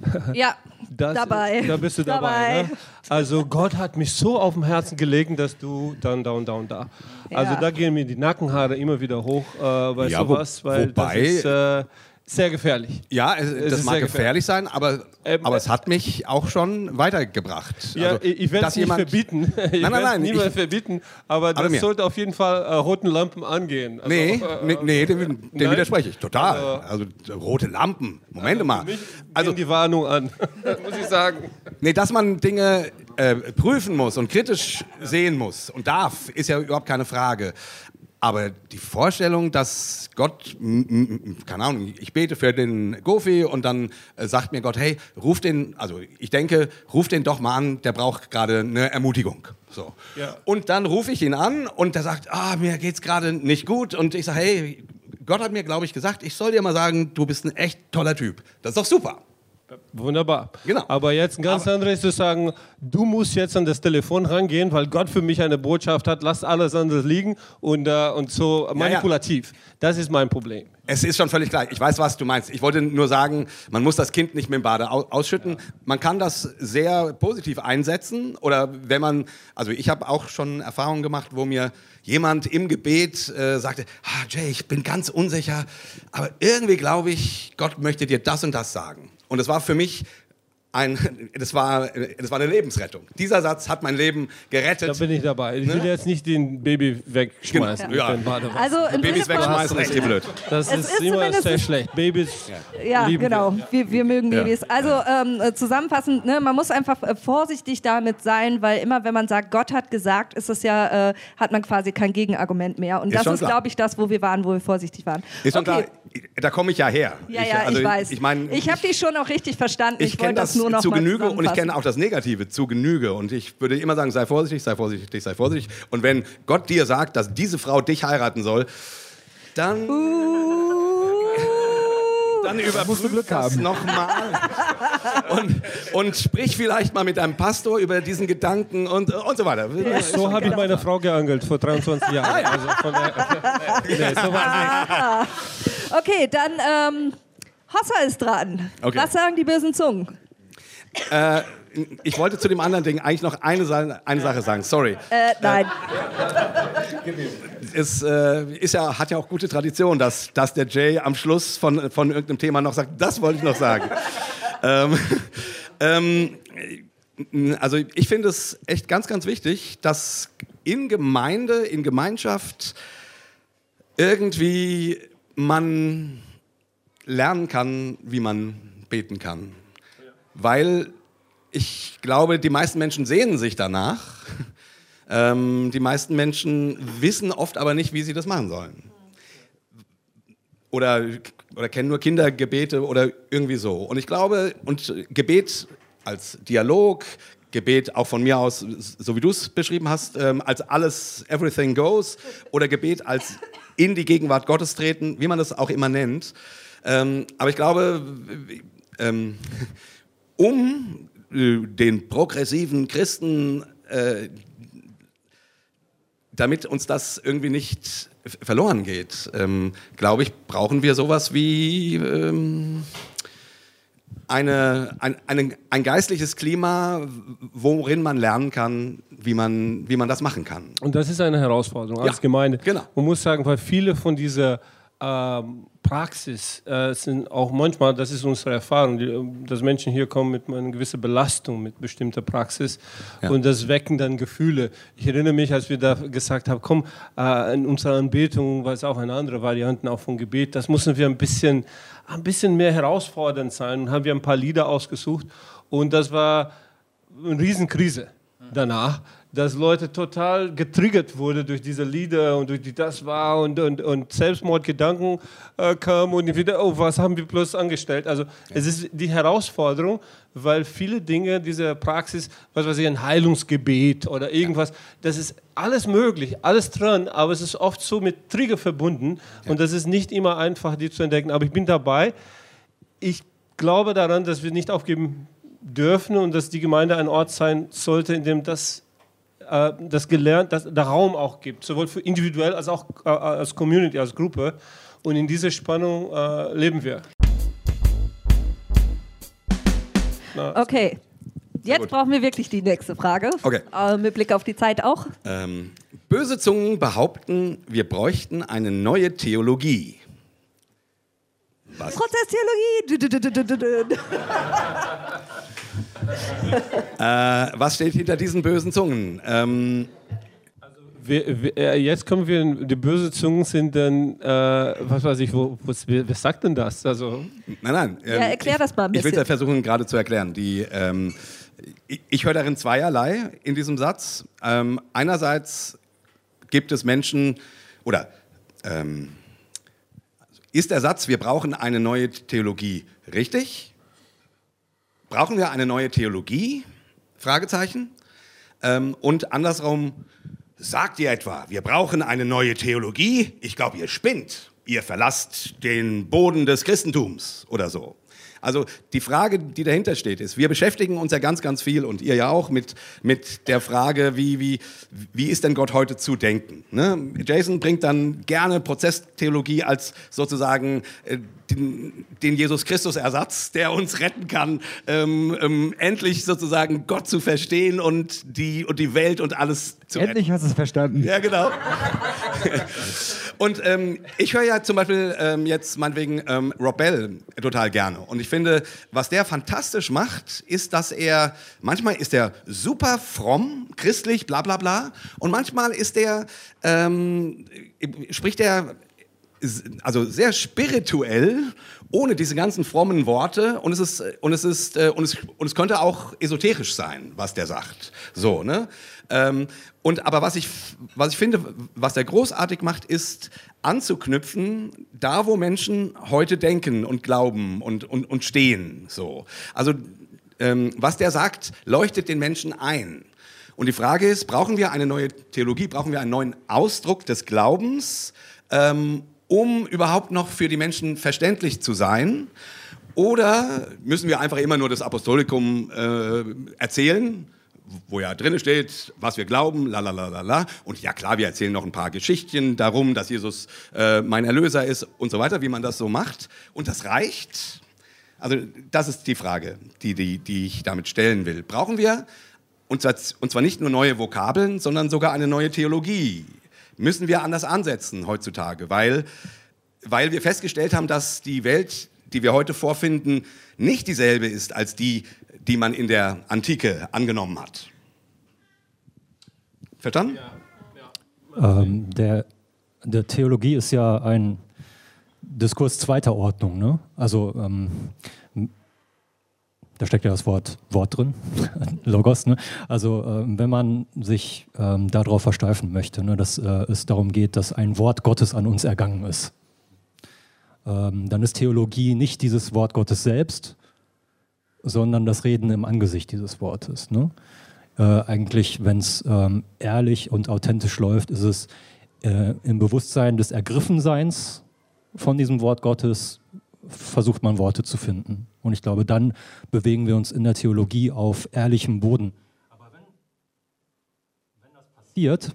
Ja, Das, Dabei. Da bist du dabei. Dabei. Ne? Also Gott hat mich so auf dem Herzen gelegt, dass du dann da und da und da. Also Ja. da gehen mir die Nackenhaare immer wieder hoch äh, bei Ja, wo- sowas, weil wobei- das ist äh, sehr gefährlich. ja, es, Es das mag sehr gefährlich sein, aber, Ähm, aber es hat mich auch schon weitergebracht. Ja, Also, ich, werde es nicht verbieten. Ich nein, werd's nein, niemand verbieten, aber das mir. sollte auf jeden Fall äh, roten Lampen angehen. Also, Nee, äh, nee, nee dem, dem nein? widerspreche ich total. Also, rote Lampen, Moment mal. Mich Also, also die Warnung an, muss ich sagen. nee, dass man Dinge äh, prüfen muss und kritisch sehen muss und darf, ist ja überhaupt keine Frage. Aber die Vorstellung, dass Gott, keine Ahnung, ich bete für den Gofi und dann äh, sagt mir Gott, hey, ruf den, also ich denke, ruf den doch mal an, der braucht gerade eine Ermutigung. So. Ja. Und dann rufe ich ihn an und der sagt, ah, mir geht's gerade nicht gut. Und ich sage, hey, Gott hat mir, glaube ich, gesagt, ich soll dir mal sagen, du bist ein echt toller Typ. Das ist doch super. Wunderbar. Genau. Aber jetzt ein ganz anderes zu sagen, du musst jetzt an das Telefon rangehen, weil Gott für mich eine Botschaft hat, lass alles andere liegen und, äh, und so manipulativ. Das ist mein Problem. Es ist schon völlig klar. Ich weiß, was du meinst. Ich wollte nur sagen, man muss das Kind nicht mit dem Bade au- ausschütten. Man kann das sehr positiv einsetzen. Oder wenn man, also ich habe auch schon Erfahrungen gemacht, wo mir jemand im Gebet äh, sagte, ah, Jay, ich bin ganz unsicher, aber irgendwie glaube ich, Gott möchte dir das und das sagen. Und es war für mich ein, das war, das war eine Lebensrettung. Dieser Satz hat mein Leben gerettet. Da bin ich dabei. Ich will jetzt nicht den Baby wegschmeißen. Genau. Ja. also Babys wegschmeißen, echt blöd. Das Es ist, ist immer sehr schlecht. Babys Ja, lieben genau. wir. Wir, wir mögen Ja. Babys. Also ähm, äh, zusammenfassend, ne, man muss einfach äh, vorsichtig damit sein, weil immer, wenn man sagt, Gott hat gesagt, ist es ja, äh, hat man quasi kein Gegenargument mehr. Und Ist das ist, glaube ich, das, wo wir waren, wo wir vorsichtig waren. Ist schon okay. klar, da komme ich ja her. Ja, ja, also ich weiß. Ich, mein, ich habe dich schon auch richtig verstanden. ich Ich, kenne wollte das das noch zu Genüge und ich kenne auch das Negative zu Genüge. Und ich würde immer sagen, sei vorsichtig, sei vorsichtig, sei vorsichtig. Und wenn Gott dir sagt, dass diese Frau dich heiraten soll, dann, dann überprüf Glück das haben. nochmal. Und, und sprich vielleicht mal mit deinem Pastor über diesen Gedanken und, und so weiter. So habe ich meine Frau geangelt vor 23 Jahren. Also von der, nee, so war Okay, dann ähm, Hossa ist dran. Okay. Was sagen die bösen Zungen? Äh, ich wollte zu dem anderen Ding eigentlich noch eine, Sa- eine Sache sagen. Sorry. Äh, nein. es äh, ist ja, hat ja auch gute Tradition, dass, dass der Jay am Schluss von, von irgendeinem Thema noch sagt, das wollte ich noch sagen. ähm, ähm, Also ich finde es echt ganz, ganz wichtig, dass in Gemeinde, in Gemeinschaft irgendwie man lernen kann, wie man beten kann. Weil ich glaube, die meisten Menschen sehnen sich danach. Ähm, die meisten Menschen wissen oft aber nicht, wie sie das machen sollen. Oder, oder kennen nur Kindergebete oder irgendwie so. Und ich glaube, und Gebet als Dialog, Gebet auch von mir aus, so wie du es beschrieben hast, ähm, als alles, everything goes, oder Gebet als in die Gegenwart Gottes treten, wie man das auch immer nennt. Ähm, aber ich glaube, ähm, um äh, den progressiven Christen, äh, damit uns das irgendwie nicht verloren geht, ähm, glaube ich, brauchen wir sowas wie ähm, eine, ein, eine, ein geistliches Klima, worin man lernen kann, wie man, wie man das machen kann. Und das ist eine Herausforderung als Ja, Gemeinde. genau. Man muss sagen, weil viele von dieser ähm, Praxis äh, sind auch manchmal, das ist unsere Erfahrung, die, ähm, dass Menschen hier kommen mit einer gewissen Belastung mit bestimmter Praxis Ja. und das wecken dann Gefühle. Ich erinnere mich, als wir da gesagt haben, komm, äh, in unserer Anbetung war es auch eine andere Variante auch von Gebet, das müssen wir ein bisschen, ein bisschen mehr herausfordernd sein und haben wir ein paar Lieder ausgesucht und das war eine Riesenkrise danach, dass Leute total getriggert wurden durch diese Lieder und durch die das war und, und, und Selbstmordgedanken äh, kamen und wieder, oh, was haben wir bloß angestellt? Also es ist die Herausforderung, weil viele Dinge dieser Praxis, was weiß ich, ein Heilungsgebet oder irgendwas, das ist alles möglich, alles dran, aber es ist oft so mit Trigger verbunden und das ist nicht immer einfach, die zu entdecken. Aber ich bin dabei. Ich glaube daran, dass wir nicht aufgeben dürfen und dass die Gemeinde ein Ort sein sollte, in dem das, äh, das gelernt, dass der Raum auch gibt, sowohl für individuell als auch äh, als Community, als Gruppe. Und in dieser Spannung äh, leben wir. Na, Okay. Jetzt brauchen wir wirklich die nächste Frage. Okay. Äh, mit Blick auf die Zeit auch. Ähm, böse Zungen behaupten, wir bräuchten eine neue Theologie. Was? Prozesstheologie. Äh, was steht hinter diesen bösen Zungen? Ähm, wir, wir, äh, jetzt kommen wir, in- die böse Zungen sind dann, äh, was weiß ich, wo, was, wer, wer sagt denn das? Also, nein, nein. ähm, Ja, erklär das mal ein Ich will es bisschen. ja versuchen, gerade zu erklären. Die, ähm, ich ich höre darin zweierlei in diesem Satz. Ähm, einerseits gibt es Menschen, oder ähm, ist der Satz, wir brauchen eine neue Theologie richtig? Brauchen wir eine neue Theologie? Fragezeichen. Ähm, und andersrum, sagt ihr etwa, wir brauchen eine neue Theologie? Ich glaube, ihr spinnt. Ihr verlasst den Boden des Christentums oder so. Also die Frage, die dahinter steht, ist, wir beschäftigen uns ja ganz, ganz viel und ihr ja auch mit, mit der Frage, wie, wie, wie ist denn Gott heute zu denken? Ne? Jason bringt dann gerne Prozesstheologie als sozusagen äh, den, den Jesus Christus-Ersatz, der uns retten kann, ähm, ähm, endlich sozusagen Gott zu verstehen und die, und die Welt und alles zu. Endlich hast du es verstanden. Ja, genau. Und ähm, ich höre ja zum Beispiel ähm, jetzt meinetwegen ähm, Rob Bell total gerne. Und ich finde, was der fantastisch macht, ist, dass er, manchmal ist er super fromm, christlich, bla bla bla. Und manchmal ist er, ähm, spricht er also sehr spirituell, ohne diese ganzen frommen Worte. Und es ist und es ist äh, und es, und es könnte auch esoterisch sein, was der sagt. So ne. Ähm, und aber was ich was ich finde, was er großartig macht, ist anzuknüpfen, da wo Menschen heute denken und glauben und und und stehen. So. Also ähm, was der sagt, leuchtet den Menschen ein. Und die Frage ist, brauchen wir eine neue Theologie, brauchen wir einen neuen Ausdruck des Glaubens, ähm, um überhaupt noch für die Menschen verständlich zu sein? Oder müssen wir einfach immer nur das Apostolikum äh, erzählen, wo ja drin steht, was wir glauben, la la la la la. Und ja klar, wir erzählen noch ein paar Geschichtchen darum, dass Jesus äh, mein Erlöser ist und so weiter, wie man das so macht. Und das reicht? Also das ist die Frage, die, die, die ich damit stellen will. Brauchen wir, und zwar, und zwar nicht nur neue Vokabeln, sondern sogar eine neue Theologie? Müssen wir anders ansetzen heutzutage, weil, weil wir festgestellt haben, dass die Welt, die wir heute vorfinden, nicht dieselbe ist als die, die man in der Antike angenommen hat. Verstanden? Ähm, der, der Theologie ist ja ein Diskurs zweiter Ordnung. Ne? Also ähm, da steckt ja das Wort Wort drin, Logos. Ne? Also ähm, wenn man sich ähm, darauf versteifen möchte, ne, dass äh, es darum geht, dass ein Wort Gottes an uns ergangen ist, ähm, dann ist Theologie nicht dieses Wort Gottes selbst, sondern das Reden im Angesicht dieses Wortes. Ne? Äh, eigentlich, wenn es ähm, ehrlich und authentisch läuft, ist es äh, im Bewusstsein des Ergriffenseins von diesem Wort Gottes versucht man Worte zu finden. Und ich glaube, dann bewegen wir uns in der Theologie auf ehrlichem Boden. Aber wenn, wenn das passiert,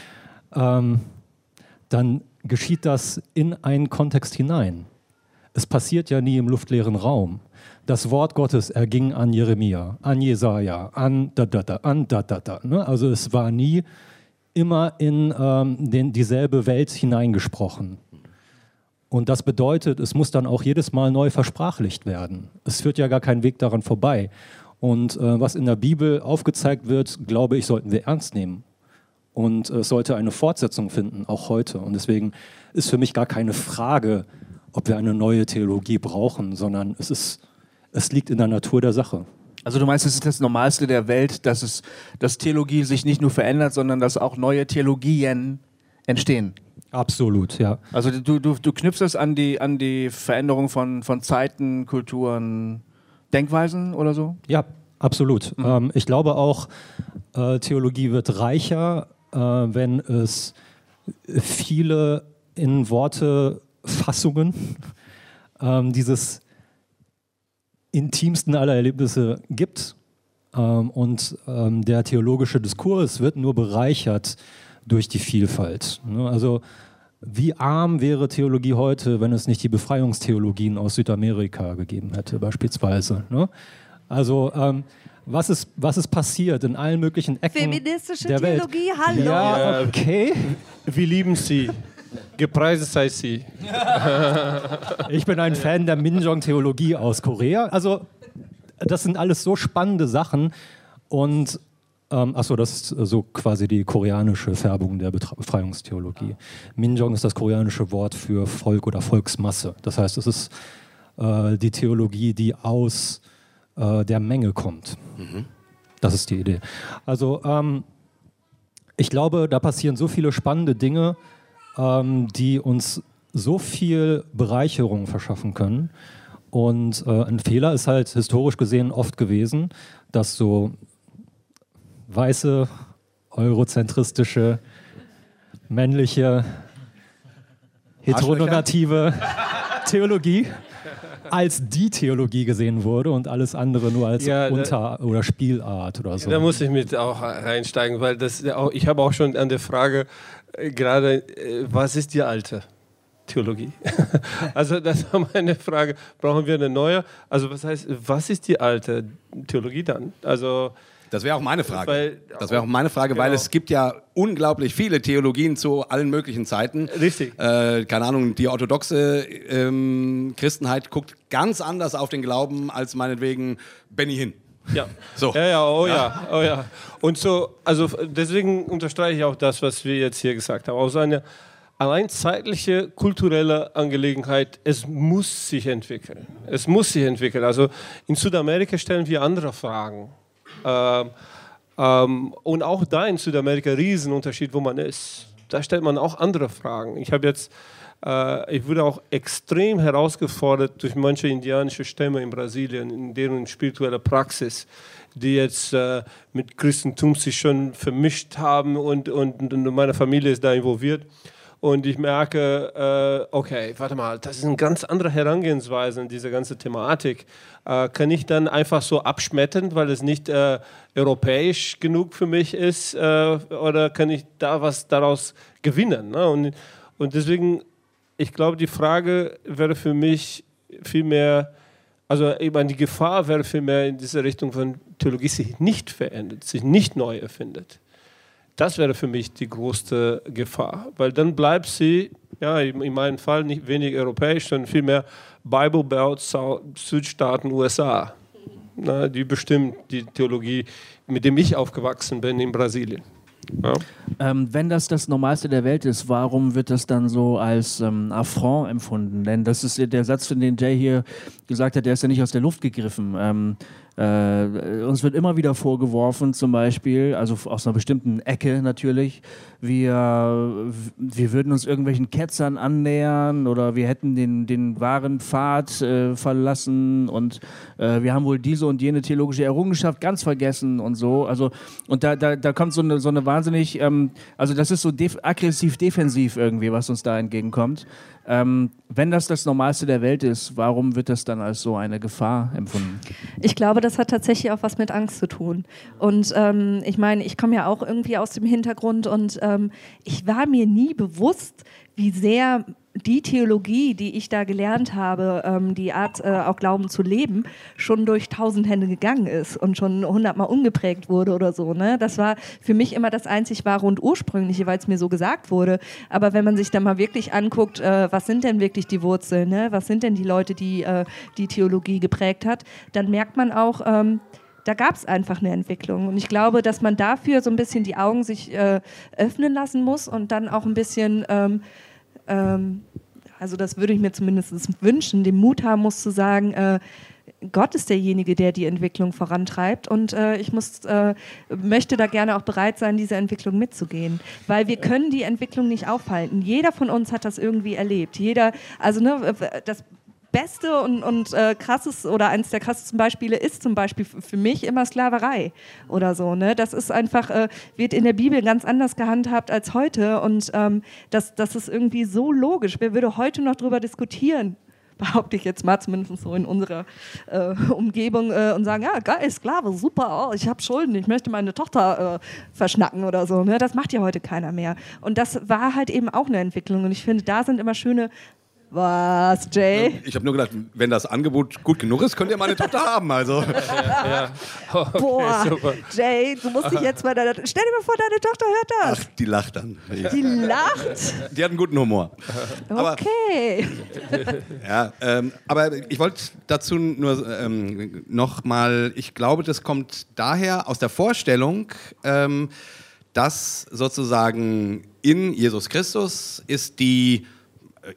ähm, dann geschieht das in einen Kontext hinein. Es passiert ja nie im luftleeren Raum. Das Wort Gottes erging an Jeremia, an Jesaja, an da da da, an da da da. Ne? Also es war nie immer in ähm, den, dieselbe Welt hineingesprochen. Und das bedeutet, es muss dann auch jedes Mal neu versprachlicht werden. Es führt ja gar kein Weg daran vorbei. Und äh, was in der Bibel aufgezeigt wird, glaube ich, sollten wir ernst nehmen. Und es sollte eine Fortsetzung finden, auch heute. Und deswegen ist für mich gar keine Frage, ob wir eine neue Theologie brauchen, sondern es, ist, es liegt in der Natur der Sache. Also du meinst, es ist das Normalste der Welt, dass, es, dass Theologie sich nicht nur verändert, sondern dass auch neue Theologien entstehen? Absolut, ja. Also du, du, du knüpfst es an die, an die Veränderung von, von Zeiten, Kulturen, Denkweisen oder so? Ja, absolut. Mhm. Ähm, ich glaube auch, äh, Theologie wird reicher, äh, wenn es viele in Worte Fassungen ähm, dieses intimsten aller Erlebnisse gibt. Ähm, und ähm, der theologische Diskurs wird nur bereichert durch die Vielfalt. Ne? Also wie arm wäre Theologie heute, wenn es nicht die Befreiungstheologien aus Südamerika gegeben hätte, beispielsweise. Ne? Also ähm, was ist, was ist passiert in allen möglichen Ecken Feministische der Theologie, Welt? hallo. Ja, okay. Wir lieben sie. Gepreist sei sie. Ich bin ein Fan der Minjong-Theologie aus Korea. Also das sind alles so spannende Sachen und ähm, achso, das ist so quasi die koreanische Färbung der Befreiungstheologie. Minjong ist das koreanische Wort für Volk oder Volksmasse. Das heißt, es ist äh, die Theologie, die aus äh, der Menge kommt. Mhm. Das ist die Idee. Also ähm, ich glaube, da passieren so viele spannende Dinge, ähm, die uns so viel Bereicherung verschaffen können. Und äh, ein Fehler ist halt historisch gesehen oft gewesen, dass so weiße, eurozentristische, männliche, heteronormative Theologie als die Theologie gesehen wurde und alles andere nur als ja, Unter- da, oder Spielart oder so. Da muss ich mit auch reinsteigen, weil das ich habe auch schon an der Frage gerade, äh, was ist die alte? Theologie. also das war meine Frage. Brauchen wir eine neue? Also was heißt, was ist die alte Theologie dann? Also das wäre auch meine Frage. Weil, das wäre auch meine Frage, genau. weil es gibt ja unglaublich viele Theologien zu allen möglichen Zeiten. Richtig. Äh, keine Ahnung, die orthodoxe ähm, Christenheit guckt ganz anders auf den Glauben als meinetwegen Benny Hinn. Ja. So. Ja, ja, oh ja. oh ja. Und so, also deswegen unterstreiche ich auch das, was wir jetzt hier gesagt haben. Aus einer allein zeitliche, kulturelle Angelegenheit, es muss sich entwickeln. Es muss sich entwickeln. Also in Südamerika stellen wir andere Fragen. Ähm, ähm, und auch da in Südamerika Riesenunterschied, wo man ist. Da stellt man auch andere Fragen. Ich habe jetzt, ich wurde auch extrem herausgefordert durch manche indianische Stämme in Brasilien, in deren spirituelle Praxis, die jetzt äh, mit Christentum sich schon vermischt haben und, und, meine Familie ist da involviert und ich merke, äh, okay, warte mal, das ist eine ganz andere Herangehensweise in diese ganze Thematik. Äh, kann ich dann einfach so abschmettern, weil es nicht äh, europäisch genug für mich ist, äh, oder kann ich da was daraus gewinnen? Ne? Und, und deswegen, ich glaube, die Frage wäre für mich viel mehr, also ich meine, die Gefahr wäre viel mehr in diese Richtung von Theologie sich nicht verändert, sich nicht neu erfindet. Das wäre für mich die größte Gefahr, weil dann bleibt sie, ja, in meinem Fall nicht wenig europäisch, sondern vielmehr Bible Belt, Südstaaten, USA. na, die bestimmt die Theologie, mit dem ich aufgewachsen bin in Brasilien. Ja. Ähm, wenn das das Normalste der Welt ist, warum wird das dann so als ähm, Affront empfunden? Denn das ist der Satz, den Jay hier gesagt hat, der ist ja nicht aus der Luft gegriffen. Ähm, äh, uns wird immer wieder vorgeworfen, zum Beispiel, also aus einer bestimmten Ecke natürlich, wir, wir würden uns irgendwelchen Ketzern annähern oder wir hätten den, den wahren Pfad äh, verlassen und äh, wir haben wohl diese und jene theologische Errungenschaft ganz vergessen und so. Also, und da, da, da kommt so eine, so eine wahnsinnig, ähm, also das ist so def aggressiv-defensiv irgendwie, was uns da entgegenkommt. Ähm, wenn das das Normalste der Welt ist, warum wird das dann als so eine Gefahr empfunden? Ich glaube, das hat tatsächlich auch was mit Angst zu tun. Und ähm, ich meine, ich komme ja auch irgendwie aus dem Hintergrund und ähm, ich war mir nie bewusst, wie sehr die Theologie, die ich da gelernt habe, ähm, die Art, äh, auch Glauben zu leben, schon durch tausend Hände gegangen ist und schon hundertmal umgeprägt wurde oder so. Ne? Das war für mich immer das einzig wahre und ursprüngliche, weil es mir so gesagt wurde. Aber wenn man sich dann mal wirklich anguckt, äh, was sind denn wirklich die Wurzeln, ne? was sind denn die Leute, die äh, die Theologie geprägt hat, dann merkt man auch, ähm, da gab es einfach eine Entwicklung. Und ich glaube, dass man dafür so ein bisschen die Augen sich äh, öffnen lassen muss und dann auch ein bisschen ähm, ähm, also das würde ich mir zumindest wünschen, den Mut haben muss zu sagen, äh, Gott ist derjenige, der die Entwicklung vorantreibt und äh, ich muss, äh, möchte da gerne auch bereit sein, diese Entwicklung mitzugehen, weil wir können die Entwicklung nicht aufhalten. Jeder von uns hat das irgendwie erlebt. Jeder, also ne, das beste und, und äh, krasses oder eines der krassesten Beispiele ist zum Beispiel für mich immer Sklaverei oder so. Ne? Das ist einfach, äh, wird in der Bibel ganz anders gehandhabt als heute und ähm, das, das ist irgendwie so logisch. Wer würde heute noch darüber diskutieren? behaupte ich jetzt mal, zumindest so in unserer äh, Umgebung äh, und sagen, ja, geil, Sklave, super, oh, ich habe Schulden, ich möchte meine Tochter äh, verschnacken oder so. Ne? Das macht ja heute keiner mehr. Und das war halt eben auch eine Entwicklung. Und ich finde, da sind immer schöne was, Jay? Ich habe nur gedacht, wenn das Angebot gut genug ist, könnt ihr meine Tochter haben. Also. Ja, ja. Okay, Boah, super. Jay, du musst dich jetzt mal deiner. Stell dir mal vor, deine Tochter hört das. Ach, die lacht dann. Die lacht? Die hat einen guten Humor. Aber, okay. Ja, ähm, aber ich wollte dazu nur ähm, noch mal. Ich glaube, das kommt daher aus der Vorstellung. Ähm, dass sozusagen in Jesus Christus ist die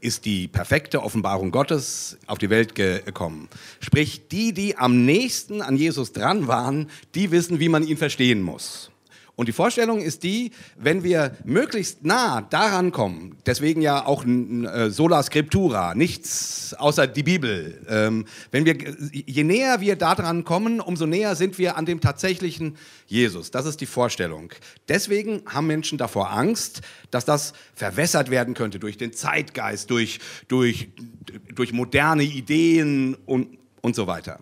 ist die perfekte Offenbarung Gottes auf die Welt gekommen. Sprich, die, die am nächsten an Jesus dran waren, die wissen, wie man ihn verstehen muss. Und die Vorstellung ist die, wenn wir möglichst nah daran kommen, deswegen ja auch äh, sola scriptura, nichts außer die Bibel. Ähm, wenn wir, je näher wir daran kommen, umso näher sind wir an dem tatsächlichen Jesus. Das ist die Vorstellung. Deswegen haben Menschen davor Angst, dass das verwässert werden könnte durch den Zeitgeist, durch, durch, durch moderne Ideen und, und so weiter.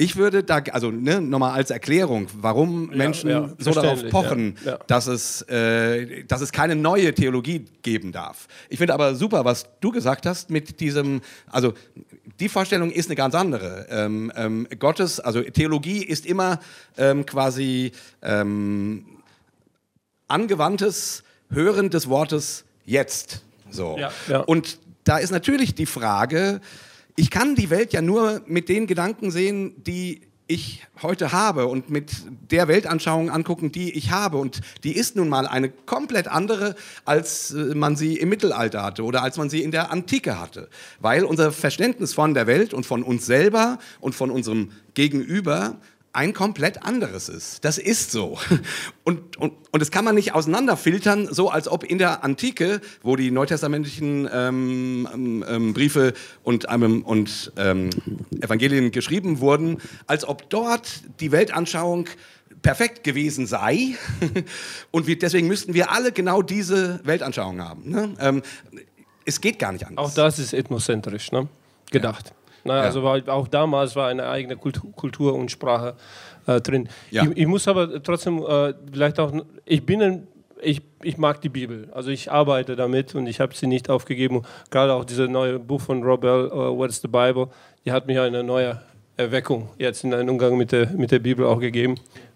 Ich würde da, also ne, nochmal als Erklärung, warum Menschen ja, ja, so darauf pochen, ja, Dass, es, äh, dass es keine neue Theologie geben darf. Ich finde aber super, was du gesagt hast mit diesem, also die Vorstellung ist eine ganz andere. Ähm, ähm, Gottes, also Theologie ist immer ähm, quasi ähm, angewandtes Hören des Wortes jetzt. So. Und da ist natürlich die Frage, ich kann die Welt ja nur mit den Gedanken sehen, die ich heute habe und mit der Weltanschauung angucken, die ich habe. Und die ist nun mal eine komplett andere, als äh, man sie im Mittelalter hatte oder als man sie in der Antike hatte. Weil unser Verständnis von der Welt und von uns selber und von unserem Gegenüber ein komplett anderes ist. Das ist so. Und, und, und das kann man nicht auseinanderfiltern, so als ob in der Antike, wo die neutestamentlichen ähm, ähm, Briefe und, ähm, und ähm, Evangelien geschrieben wurden, als ob dort die Weltanschauung perfekt gewesen sei. und wir, deswegen müssten wir alle genau diese Weltanschauung haben. Ne? Ähm, es geht gar nicht anders. Auch das ist ethnozentrisch ne? gedacht. Ja. Na, ja. Also war, auch damals war eine eigene Kultur, Kultur und Sprache äh, drin. Ja. Ich, ich, muss aber trotzdem äh, vielleicht auch, ich bin ein, ich, ich mag die Bibel, also ich arbeite damit und ich habe sie nicht aufgegeben. Gerade auch dieses neue Buch von Robel, uh, What's the Bible, die hat mir eine neue Erweckung jetzt in einen Umgang mit der, mit der Bibel auch gegeben,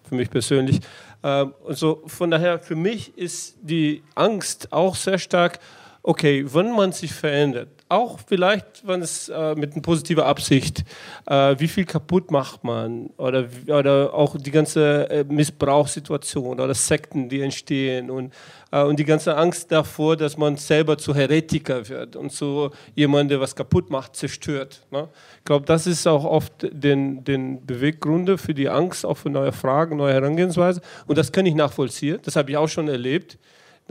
für mich persönlich. Ähm, und so von daher, für mich ist die Angst auch sehr stark, okay, wenn man sich verändert, auch vielleicht, wenn es äh, mit einer positiven Absicht, äh, wie viel kaputt macht man oder, oder auch die ganze äh, Missbrauchssituation oder Sekten, die entstehen und, äh, und die ganze Angst davor, dass man selber zu Heretiker wird und zu jemandem, der was kaputt macht, zerstört. Ne? Ich glaube, das ist auch oft den, den Beweggründe für die Angst, auch für neue Fragen, neue Herangehensweise und das kann ich nachvollziehen, das habe ich auch schon erlebt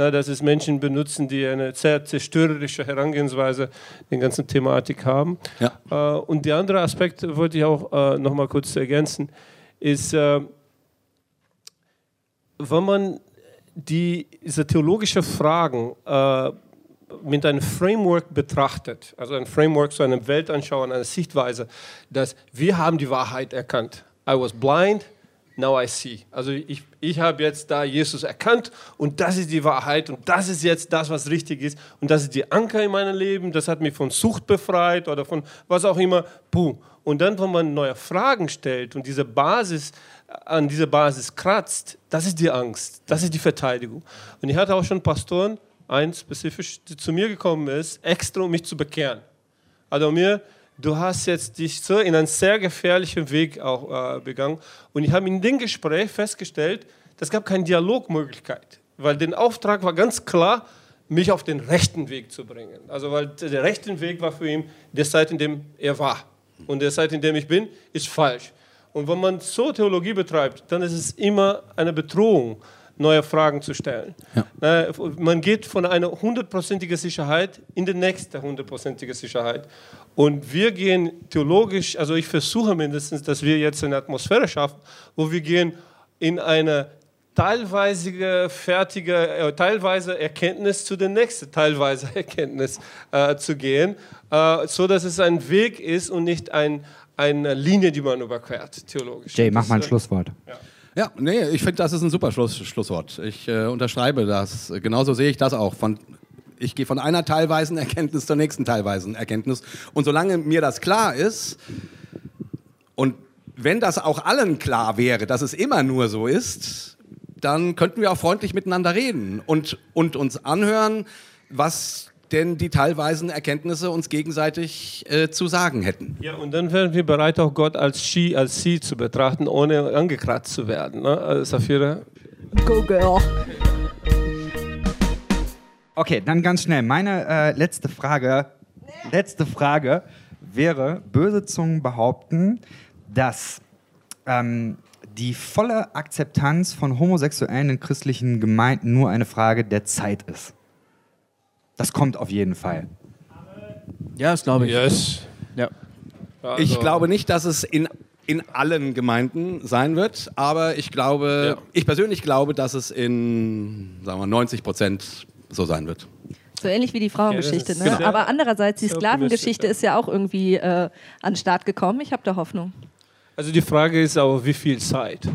dass es Menschen benutzen, die eine sehr zerstörerische Herangehensweise in der ganzen Thematik haben. Ja. Äh, und der andere Aspekt wollte ich auch äh, noch mal kurz ergänzen, ist, äh, wenn man die, diese theologischen Fragen äh, mit einem Framework betrachtet, also ein Framework, so eine Weltanschauung, eine Sichtweise, dass wir haben die Wahrheit erkannt. I was blind, now I see. Also ich, ich habe jetzt da Jesus erkannt und das ist die Wahrheit und das ist jetzt das, was richtig ist und das ist die Anker in meinem Leben, das hat mich von Sucht befreit oder von was auch immer. Puh. Und dann, wenn man neue Fragen stellt und diese Basis an dieser Basis kratzt, das ist die Angst, das ist die Verteidigung. Und ich hatte auch schon Pastoren, ein spezifisch, die zu mir gekommen ist, extra um mich zu bekehren. Also mir du hast jetzt dich so in einen sehr gefährlichen Weg auch äh, begangen. Und ich habe in dem Gespräch festgestellt, es gab keine Dialogmöglichkeit, weil der Auftrag war ganz klar, mich auf den rechten Weg zu bringen. Also weil der rechte Weg war für ihn der Zeit, in dem er war. Und der Zeit, in dem ich bin, ist falsch. Und wenn man so Theologie betreibt, dann ist es immer eine Bedrohung, neue Fragen zu stellen. Ja. Man geht von einer hundertprozentigen Sicherheit in die nächste hundertprozentige Sicherheit. Und wir gehen theologisch, also ich versuche mindestens, dass wir jetzt eine Atmosphäre schaffen, wo wir gehen in eine teilweise fertige, äh, teilweise Erkenntnis zu der nächsten teilweise Erkenntnis äh, zu gehen, äh, so dass es ein Weg ist und nicht ein, eine Linie, die man überquert, theologisch. Jay, mach mal ein Schlusswort. Ja. Ja, nee, ich finde, das ist ein super Schluss, Schlusswort. Ich äh, unterschreibe das. Genauso sehe ich das auch. Von ich gehe von einer teilweisen Erkenntnis zur nächsten teilweisen Erkenntnis. Und solange mir das klar ist, und wenn das auch allen klar wäre, dass es immer nur so ist, dann könnten wir auch freundlich miteinander reden und, und uns anhören, was denn die teilweisen Erkenntnisse uns gegenseitig äh, zu sagen hätten. Ja, und dann wären wir bereit, auch Gott als She, als Sie zu betrachten, ohne angekratzt zu werden. Ne? Also, Safira? Go, girl. Okay, dann ganz schnell. Meine äh, letzte Frage, letzte Frage wäre: Böse Zungen behaupten, dass ähm, die volle Akzeptanz von Homosexuellen in christlichen Gemeinden nur eine Frage der Zeit ist. Das kommt auf jeden Fall. Ja, das glaube ich. Yes. Ja. Also. Ich glaube nicht, dass es in, in allen Gemeinden sein wird, aber ich glaube, ja. ich persönlich glaube, dass es in sagen wir, 90 Prozent so sein wird. So ähnlich wie die Frauengeschichte. Ja, ne? Genau. Aber andererseits, die Sklavengeschichte ist ja auch irgendwie äh, an den Start gekommen. Ich habe da Hoffnung. Also die Frage ist aber, wie viel Zeit?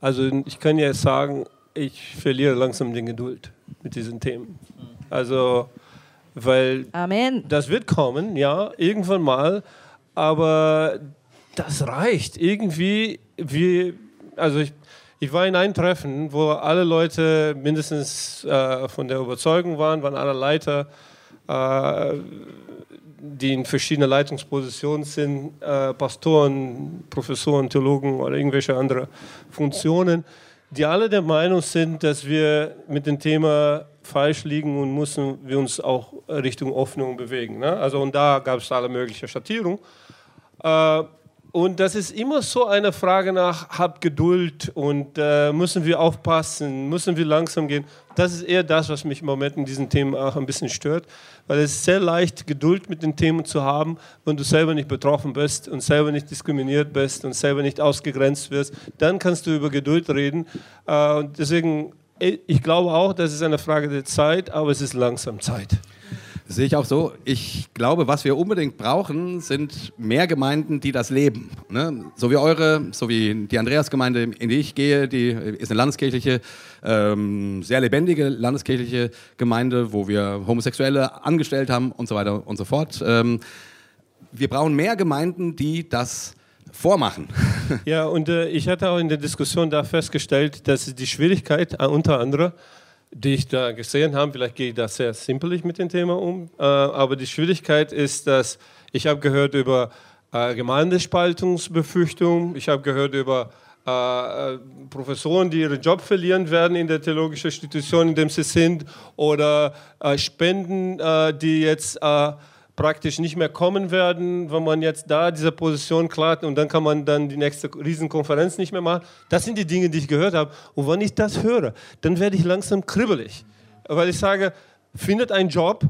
Also ich kann ja sagen, ich verliere langsam die Geduld mit diesen Themen. Also, weil Amen. das wird kommen, ja, irgendwann mal, aber das reicht. Irgendwie, wie, also ich, ich war in einem Treffen, wo alle Leute mindestens äh, von der Überzeugung waren, waren alle Leiter, äh, die in verschiedenen Leitungspositionen sind, äh, Pastoren, Professoren, Theologen oder irgendwelche andere Funktionen, die alle der Meinung sind, dass wir mit dem Thema falsch liegen und müssen wir uns auch Richtung Hoffnung bewegen. Ne? Also und da gab es alle möglichen Schattierungen. Äh, und das ist immer so eine Frage nach, habt Geduld und äh, müssen wir aufpassen, müssen wir langsam gehen. Das ist eher das, was mich im Moment in diesen Themen auch ein bisschen stört, weil es ist sehr leicht, Geduld mit den Themen zu haben, wenn du selber nicht betroffen bist und selber nicht diskriminiert bist und selber nicht ausgegrenzt wirst. Dann kannst du über Geduld reden. Äh, und deswegen, ich glaube auch, das ist eine Frage der Zeit, aber es ist langsam Zeit. Das sehe ich auch so. Ich glaube, was wir unbedingt brauchen, sind mehr Gemeinden, die das leben. Ne? So wie eure, so wie die Andreasgemeinde, in die ich gehe, die ist eine landeskirchliche, ähm, sehr lebendige landeskirchliche Gemeinde, wo wir Homosexuelle angestellt haben und so weiter und so fort. Ähm, wir brauchen mehr Gemeinden, die das vormachen. Ja, und äh, ich hatte auch in der Diskussion da festgestellt, dass die Schwierigkeit äh, unter anderem die ich da gesehen habe. Vielleicht gehe ich da sehr simpelig mit dem Thema um. Äh, aber die Schwierigkeit ist, dass ich habe gehört über äh, Gemeindespaltungsbefürchtung, ich habe gehört über äh, Professoren, die ihren Job verlieren werden in der theologischen Institution, in dem sie sind, oder äh, Spenden, äh, die jetzt äh, praktisch nicht mehr kommen werden, wenn man jetzt da diese Position klart und dann kann man dann die nächste Riesenkonferenz nicht mehr machen. Das sind die Dinge, die ich gehört habe. Und wenn ich das höre, dann werde ich langsam kribbelig, weil ich sage, findet einen Job,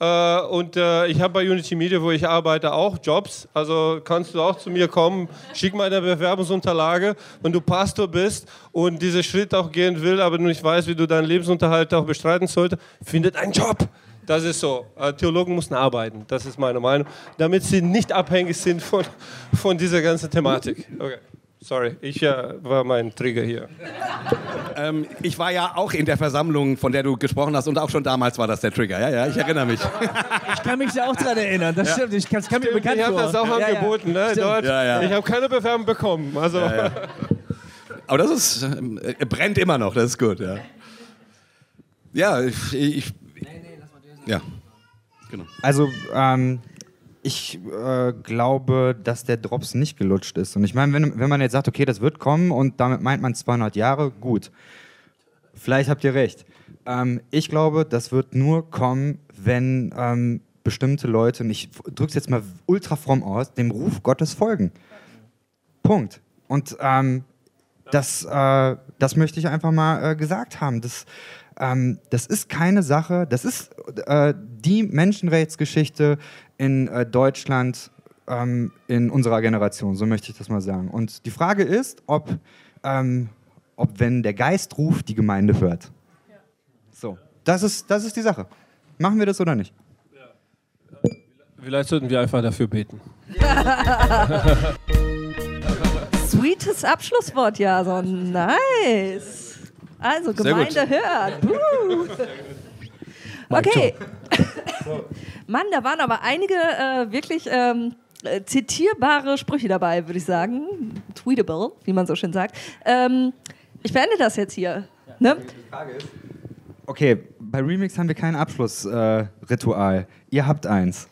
äh, und äh, ich habe bei Unity Media, wo ich arbeite, auch Jobs. Also kannst du auch zu mir kommen, schick mal eine Bewerbungsunterlage, wenn du Pastor bist und diesen Schritt auch gehen will, aber nicht weißt, wie du deinen Lebensunterhalt auch bestreiten solltest, findet einen Job. Das ist so. Äh, Theologen müssen arbeiten, das ist meine Meinung, damit sie nicht abhängig sind von, von dieser ganzen Thematik. Okay. Sorry, ich äh, war mein Trigger hier. Ähm, ich war ja auch in der Versammlung, von der du gesprochen hast, und auch schon damals war das der Trigger. Ja, ja, ich erinnere mich. Ich kann mich ja auch daran erinnern, das stimmt. Ich kann, das kann mir bekannt ich habe das auch Ja, ja. angeboten, ne, Stimmt. dort. Ja, ja. Ich habe keine Bewerbung bekommen. Also, Aber das ist, äh, brennt immer noch, das ist gut, ja. Ja, ich. ich ja, genau. Also, ähm, ich äh, glaube, dass der Drops nicht gelutscht ist. Und ich meine, wenn, wenn man jetzt sagt, okay, das wird kommen und damit meint man 200 Jahre, gut. Vielleicht habt ihr recht. Ähm, ich glaube, das wird nur kommen, wenn ähm, bestimmte Leute, und ich drücke es jetzt mal ultra fromm aus, dem Ruf Gottes folgen. Punkt. Und ähm, das, äh, das möchte ich einfach mal äh, gesagt haben. Das, ähm, das ist keine Sache, das ist äh, die Menschenrechtsgeschichte in äh, Deutschland ähm, in unserer Generation, so möchte ich das mal sagen. Und die Frage ist, ob, ähm, ob wenn der Geist ruft, die Gemeinde hört. So, das ist, das ist die Sache. Machen wir das oder nicht? vielleicht sollten wir einfach dafür beten. Sweetes Abschlusswort, Jason. Nice. Also, Gemeinde hört. Puh. Okay. Mann, da waren aber einige äh, wirklich ähm, äh, zitierbare Sprüche dabei, würde ich sagen. Tweetable, wie man so schön sagt. Ähm, ich beende das jetzt hier. Ne? Okay, bei Remix haben wir kein Abschlussritual. Äh, Ritual. Ihr habt eins.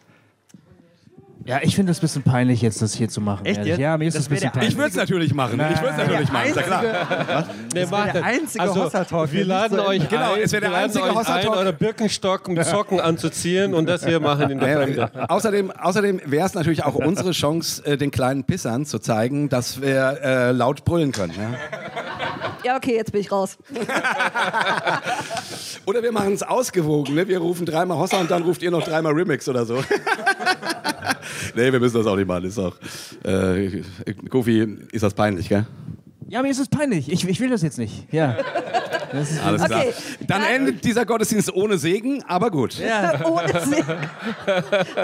Ja, ich finde es ein bisschen peinlich, jetzt das hier zu machen. Echt ehrlich. jetzt? Ja, mir ist Das es ein bisschen peinlich. Ich würde es natürlich machen. Ich würde es natürlich machen, ist ja klar. Nee, Das wär der einzige Hossa-Talk, Wir der laden so euch Genau, ein, es wär der wir laden einzige euch ein, eure Birkenstock und Socken anzuziehen und das hier machen in der Ja, Fremde. außerdem außerdem wäre es natürlich auch unsere Chance, äh, den kleinen Pissern zu zeigen, dass wir äh, laut brüllen können. Ja? Ja, okay, jetzt bin ich raus. Oder wir machen es ausgewogen. Ne? Wir rufen dreimal Hossa und dann ruft ihr noch dreimal Remix oder so. nee, wir müssen das auch nicht machen. Ist auch, äh, Kofi, ist das peinlich, gell? Ja, mir ist es peinlich. Ich, ich will das jetzt nicht. Ja. Das ist, Alles klar. Okay. Dann endet dieser Gottesdienst ohne Segen, aber gut. Ohne Sinn.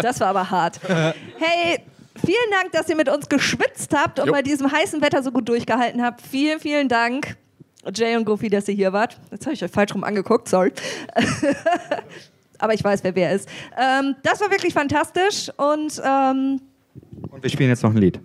Das war aber hart. Hey, vielen Dank, dass ihr mit uns geschwitzt habt und Jo. bei diesem heißen Wetter so gut durchgehalten habt. Vielen, vielen Dank, Jay und Goofy, dass ihr hier wart. Jetzt habe ich euch falsch rum angeguckt, sorry. aber ich weiß, wer wer ist. Ähm, das war wirklich fantastisch und ähm, Und wir spielen jetzt noch ein Lied.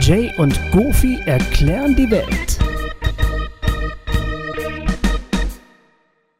Jay und Goofy erklären die Welt.